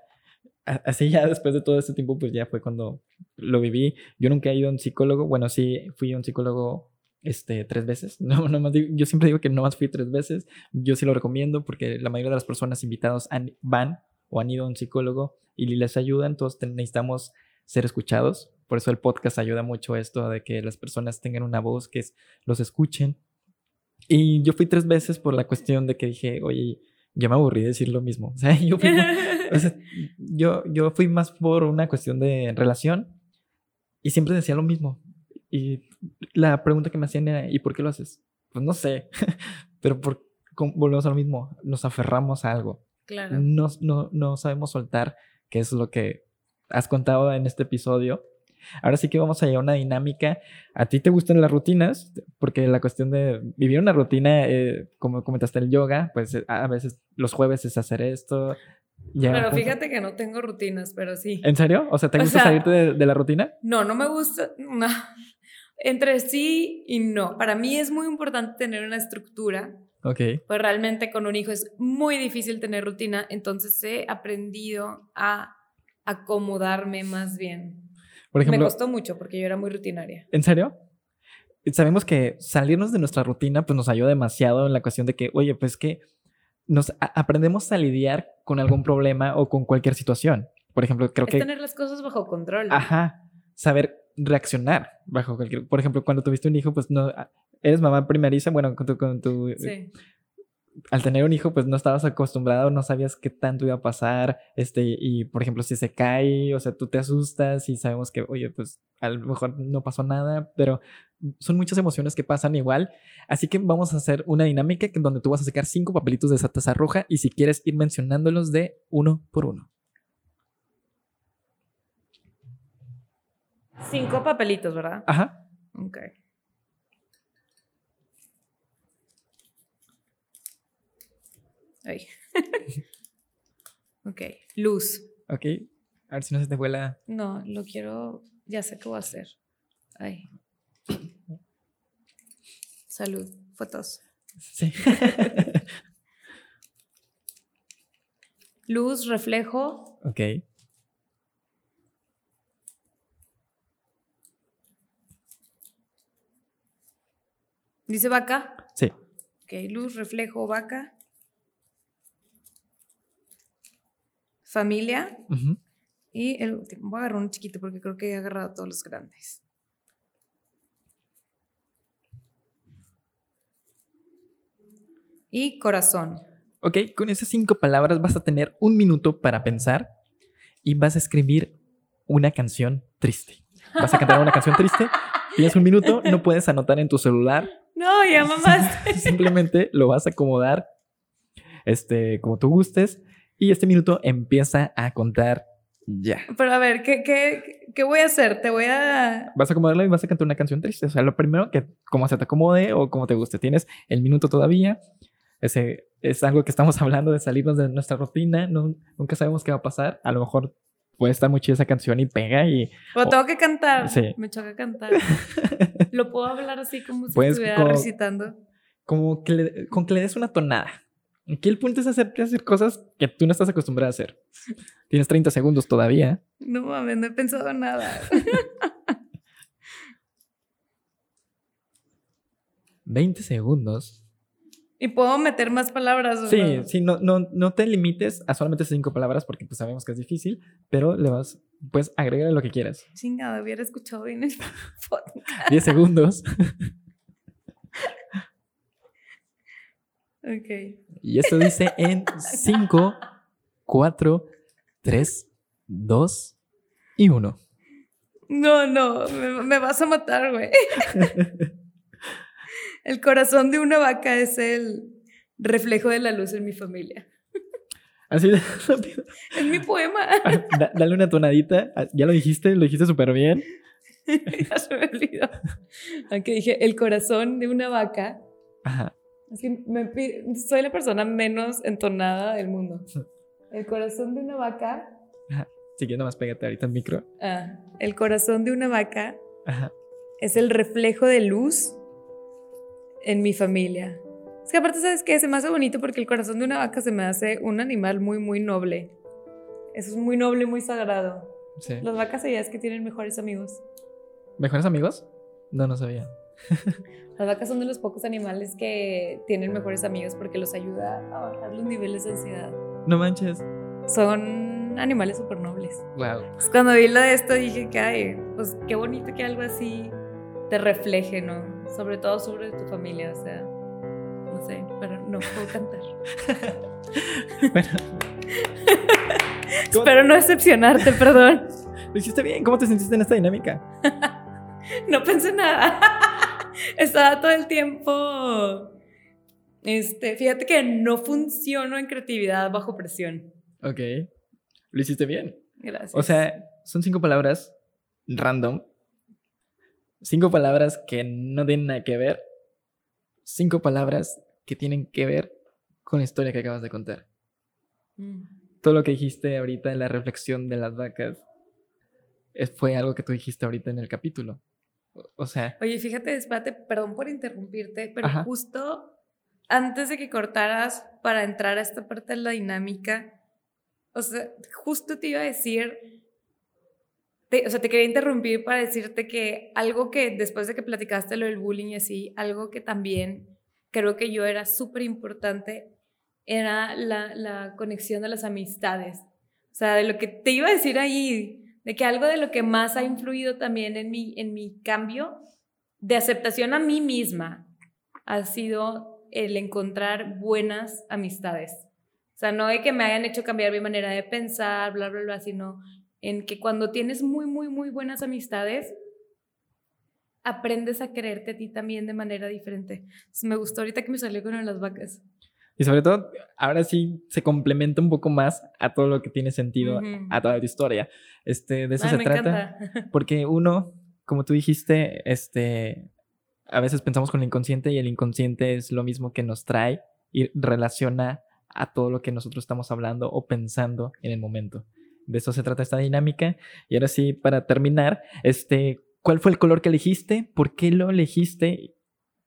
así ya después de todo este tiempo, pues ya fue cuando lo viví. Yo nunca he ido a un psicólogo, bueno, sí, fui a un psicólogo este, tres veces. *laughs* No, no más yo siempre digo que no más fui tres veces. Yo sí lo recomiendo porque la mayoría de las personas invitadas van o han ido a un psicólogo y les ayudan. Todos necesitamos ser escuchados. Por eso el podcast ayuda mucho a esto de que las personas tengan una voz, que los escuchen. Y yo fui tres veces por la cuestión de que dije, oye, ya me aburrí de decir lo mismo. *laughs* O sea, yo fui, *laughs* yo, yo fui más por una cuestión de relación y siempre decía lo mismo. Y la pregunta que me hacían era, ¿y por qué lo haces? Pues no sé, *laughs* pero por, volvemos a lo mismo, nos aferramos a algo. Claro. No, no, no sabemos soltar, que es lo que has contado en este episodio. Ahora sí que vamos a llevar una dinámica. ¿A ti te gustan las rutinas? Porque la cuestión de vivir una rutina, eh, como comentaste el yoga, pues eh, a veces los jueves es hacer esto. pero fíjate que no tengo rutinas, pero sí. ¿En serio? O sea, ¿te gusta salirte de, la rutina? No, no me gusta. No. Entre sí y no. Para mí es muy importante tener una estructura. Ok. Pues realmente con un hijo es muy difícil tener rutina, entonces he aprendido a acomodarme más bien. Por ejemplo, me costó mucho porque yo era muy rutinaria. ¿En serio? Sabemos que salirnos de nuestra rutina pues nos ayuda demasiado en la cuestión de que, oye, pues que nos aprendemos a lidiar con algún problema o con cualquier situación. Por ejemplo, creo es que... tener las cosas bajo control. Ajá. Saber reaccionar bajo cualquier... Por ejemplo, cuando tuviste un hijo, pues no... Eres mamá primeriza, bueno, con tu... Con tu sí al tener un hijo, pues no estabas acostumbrado, no sabías qué tanto iba a pasar, este, y por ejemplo, si se cae, o sea, tú te asustas y sabemos que, oye, pues a lo mejor no pasó nada, pero son muchas emociones que pasan igual. Así que vamos a hacer una dinámica en donde tú vas a sacar cinco papelitos de esa taza roja y si quieres ir mencionándolos de uno por uno. Cinco papelitos, ¿verdad? Ajá. Ok. Ay. *laughs* ok, luz. Ok, a ver si no se te vuela. No, lo quiero, ya sé qué voy a hacer. Ay. Salud, fotos. Sí. *laughs* luz, reflejo. Ok. ¿Dice vaca? Sí. Ok, luz, reflejo, vaca. Familia. Y el último, voy a agarrar un chiquito porque creo que he agarrado todos los grandes. Y corazón. Ok, con esas cinco palabras vas a tener un minuto para pensar y vas a escribir una canción triste. Vas a cantar una canción triste *laughs* Tienes un minuto, no puedes anotar en tu celular. No, ya *laughs* mamás. Simplemente lo vas a acomodar este, como tú gustes y este minuto empieza a contar ya. Pero a ver, ¿qué, qué, qué voy a hacer? Te voy a... Vas a acomodarlo y vas a cantar una canción triste. O sea, lo primero que como se te acomode o como te guste. Tienes el minuto todavía. Ese es algo que estamos *laughs* hablando de salirnos de nuestra rutina. No, nunca sabemos qué va a pasar. A lo mejor puede estar muy chida esa canción y pega y... O tengo que cantar. Sí. Me choca cantar. *laughs* Lo puedo hablar así como si Puedes estuviera co- recitando. Como que le, con que le des una tonada. Aquí el punto es hacerte hacer cosas que tú no estás acostumbrada a hacer. *laughs* Tienes 30 segundos todavía. No mames, no he pensado nada. *laughs* 20 segundos. y puedo meter más palabras. ¿o Sí, no? sí, no, no, no te limites a solamente cinco palabras porque pues sabemos que es difícil, pero le vas, puedes agregar lo que quieras. Chingada, hubiera escuchado bien el *laughs* podcast. 10 segundos. Ok. Y esto dice en 5, 4, 3, 2 y 1. No, no, me, me vas a matar, güey. *laughs* El corazón de una vaca es el reflejo de la luz en mi familia. Así de rápido. Es mi poema. Da- dale una tonadita. Ah, Ya lo dijiste, lo dijiste súper bien. *laughs* ya se me olvidó. Aunque dije, el corazón de una vaca. Ajá. Es que me soy la persona menos entonada del mundo. *laughs* El corazón de una vaca. Si quieres, nomás pégate ahorita al micro. Ah, el corazón de una vaca Ajá. es el reflejo de luz en mi familia. Es que aparte, ¿sabes qué? Se me hace bonito porque el corazón de una vaca se me hace un animal muy, muy noble. Eso es muy noble y muy sagrado. Sí. Las vacas sabías que tienen mejores amigos. ¿Mejores amigos? No, no sabía. *laughs* Las vacas son de los pocos animales que tienen mejores amigos porque los ayuda a bajar los niveles de ansiedad. No manches. Son animales súper nobles. Wow. Pues cuando vi lo de esto dije que, ay, pues qué bonito que algo así te refleje, ¿no? Sobre todo sobre tu familia, o sea, no sé, pero no puedo cantar. *laughs* Bueno. ¿Cómo- *laughs* Espero no decepcionarte, perdón. Lo hiciste bien. ¿Cómo te sentiste en esta dinámica? No pensé nada. Estaba todo el tiempo. Este, fíjate que no funciono en creatividad bajo presión. Ok. Lo hiciste bien. Gracias. O sea, son cinco palabras random. Cinco palabras que no tienen nada que ver. Cinco palabras que tienen que ver con la historia que acabas de contar. Mm. Todo lo que dijiste ahorita en la reflexión de las vacas es- fue algo que tú dijiste ahorita en el capítulo. O- sea, Oye, fíjate, espérate, perdón por interrumpirte, pero Ajá. justo antes de que cortaras para entrar a esta parte de la dinámica, o sea, justo te iba a decir, te- o sea, te quería interrumpir para decirte que algo que después de que platicaste lo del bullying y así, algo que también creo que yo era súper importante era la, la conexión de las amistades. O sea, de lo que te iba a decir ahí, de que algo de lo que más ha influido también en mi, en mi cambio de aceptación a mí misma ha sido el encontrar buenas amistades. O sea, no de que me hayan hecho cambiar mi manera de pensar, bla, bla, bla, sino en que cuando tienes muy, muy, muy buenas amistades, aprendes a quererte a ti también de manera diferente. Entonces, me gustó ahorita que me salió con las vacas. Y sobre todo, ahora sí se complementa un poco más a todo lo que tiene sentido, Ujú. a toda tu historia. Este, de eso Ay, se me trata. encanta. *laughs* Porque uno, como tú dijiste, este, a veces pensamos con el inconsciente y el inconsciente es lo mismo que nos trae y relaciona a todo lo que nosotros estamos hablando o pensando en el momento. De eso se trata esta dinámica. Y ahora sí, para terminar, este, ¿cuál fue el color que elegiste? ¿Por qué lo elegiste?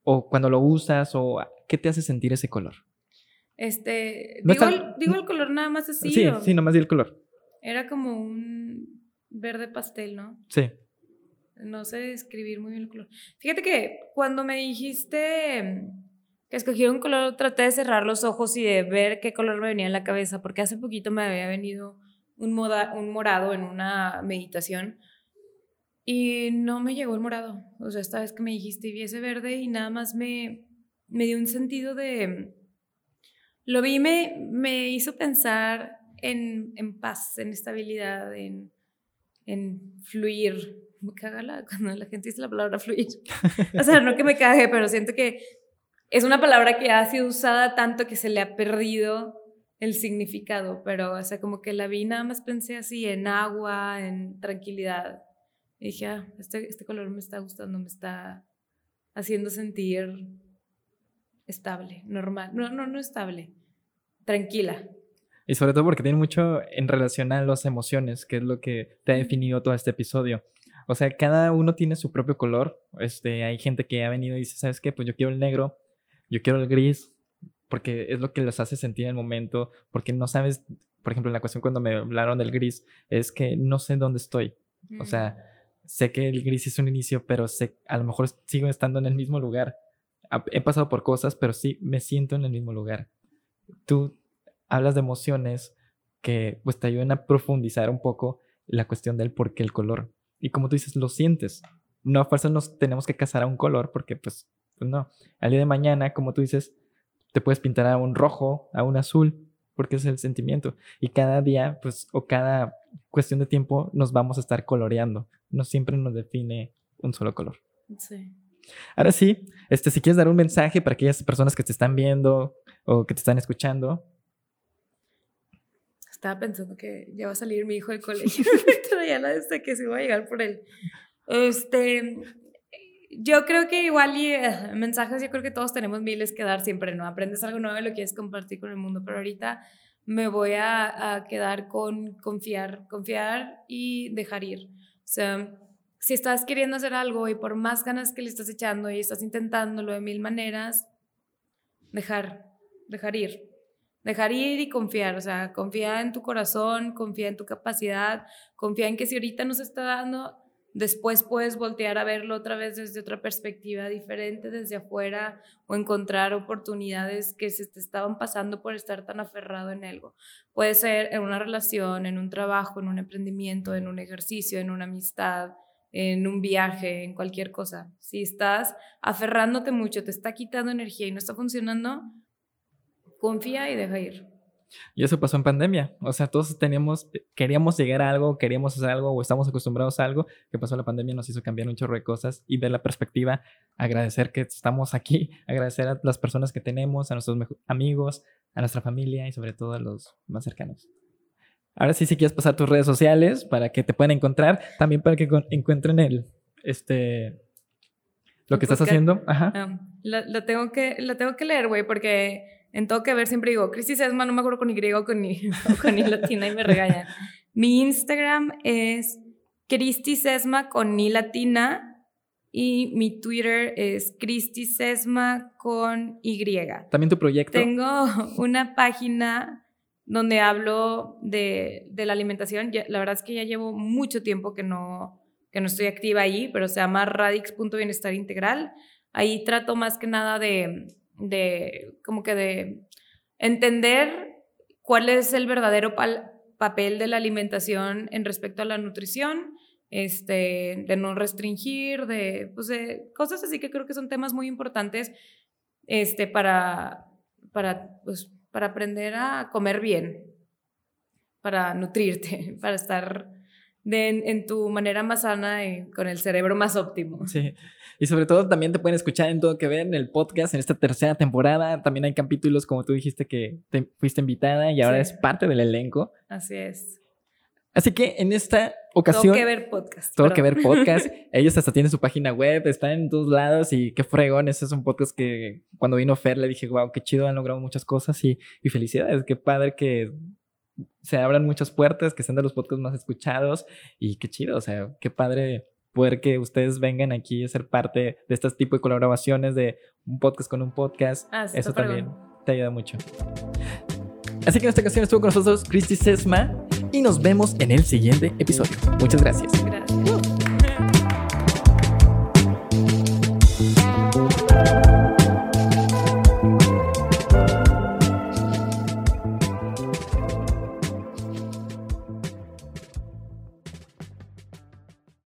¿O cuando lo usas? ¿O qué te hace sentir ese color? Este, No digo, está- el, digo el color nada más así. sí, ¿o? sí, nomás di el color. Era como un verde pastel, ¿no? Sí. No sé describir muy bien el color. Fíjate que cuando me dijiste que escogí un color, traté de cerrar los ojos y de ver qué color me venía en la cabeza, porque hace poquito me había venido un, moda- un morado en una meditación y no me llegó el morado. O sea, esta vez que me dijiste y vi ese verde y nada más me, me dio un sentido de... Lo vi me, me hizo pensar en, en paz, en estabilidad, en, en fluir, caga la, cuando la gente dice la palabra fluir. o sea, no que me cague, pero siento que es una palabra que ha sido usada tanto que se le ha perdido el significado, pero, o sea, como que la vi, nada más pensé así, en agua, en tranquilidad. Y dije, ah, este, este color me está gustando, me está haciendo sentir estable, normal. No, no, no estable, tranquila. Y sobre todo porque tiene mucho en relación a las emociones, que es lo que te ha definido todo este episodio. O sea, cada uno tiene su propio color. Este, hay gente que ha venido y dice, ¿sabes qué? Pues yo quiero el negro, yo quiero el gris, porque es lo que los hace sentir en el momento, porque no sabes, por ejemplo, en la cuestión cuando me hablaron del gris, es que no sé dónde estoy. O sea, mm. sé que el gris es un inicio, pero sé, a lo mejor sigo estando en el mismo lugar. He pasado por cosas, pero sí me siento en el mismo lugar. Tú hablas de emociones que pues te ayudan a profundizar un poco la cuestión del por qué el color. Y como tú dices, lo sientes. No a fuerza nos tenemos que casar a un color porque pues, pues no. Al día de mañana, como tú dices, te puedes pintar a un rojo, a un azul, porque es el sentimiento. Y cada día, pues, o cada cuestión de tiempo nos vamos a estar coloreando. No siempre nos define un solo color. Sí. Ahora sí, este, si quieres dar un mensaje para aquellas personas que te están viendo o que te están escuchando, estaba pensando que ya va a salir mi hijo del colegio. *laughs* ya la desde que se iba a llegar por él. Este, yo creo que igual y eh, mensajes, yo creo que todos tenemos miles que dar siempre, ¿no? Aprendes algo nuevo y lo quieres compartir con el mundo, pero ahorita me voy a, a quedar con confiar, confiar y dejar ir. O sea, si estás queriendo hacer algo y por más ganas que le estás echando y estás intentándolo de mil maneras, dejar, dejar ir dejar ir y confiar, o sea, confía en tu corazón, confía en tu capacidad, confía en que si ahorita no se está dando, después puedes voltear a verlo otra vez desde otra perspectiva diferente, desde afuera, o encontrar oportunidades que se te estaban pasando por estar tan aferrado en algo. Puede ser en una relación, en un trabajo, en un emprendimiento, en un ejercicio, en una amistad, en un viaje, en cualquier cosa. Si estás aferrándote mucho, te está quitando energía y no está funcionando, confía y deja ir. Y eso pasó en pandemia. O sea, todos teníamos, queríamos llegar a algo, queríamos hacer algo o estamos acostumbrados a algo. Que pasó la pandemia nos hizo cambiar un chorro de cosas y ver la perspectiva, agradecer que estamos aquí, *laughs* agradecer a las personas que tenemos, a nuestros amigos, a nuestra familia y sobre todo a los más cercanos. Ahora sí, si quieres pasar tus redes sociales para que te puedan encontrar, también para que encuentren el, este, lo que estás haciendo. Ajá. Lo, tengo que, lo tengo que leer, güey, porque en todo que ver siempre digo, Cristi Sesma, no me acuerdo con Y o con I, *laughs* con I latina y me regañan. Mi Instagram es Cristi Sesma con I latina y mi Twitter es Cristi Sesma con Y. También tu proyecto. Tengo *laughs* una página donde hablo de, de la alimentación. la verdad es que ya llevo mucho tiempo que no, que no estoy activa ahí, pero se llama radix.bienestar integral. Ahí trato más que nada de de como que de entender cuál es el verdadero papel de la alimentación en respecto a la nutrición, este, de no restringir, de, pues de cosas así que creo que son temas muy importantes este, para, para, pues, para aprender a comer bien, para nutrirte, *laughs* para estar en, tu manera más sana y con el cerebro más óptimo. Sí. Y sobre todo también te pueden escuchar en todo que ver en el podcast en esta tercera temporada. También hay capítulos, como tú dijiste, que te fuiste invitada y ahora es parte del elenco. Así es. Así que en esta ocasión. Todo que ver podcast. Todo que ver podcast. *laughs* Ellos hasta tienen su página web, están en todos lados y qué fregón. Ese es un podcast que cuando vino Fer le dije, wow, qué chido, han logrado muchas cosas y, y felicidades. Qué padre que se abran muchas puertas, que sean de los podcasts más escuchados y qué chido, o sea, qué padre poder que ustedes vengan aquí a ser parte de este tipo de colaboraciones de un podcast con un podcast. Ah, Eso también te ayuda mucho. Así que en esta ocasión estuvo con nosotros Christy Sesma y nos vemos en el siguiente episodio. Muchas gracias.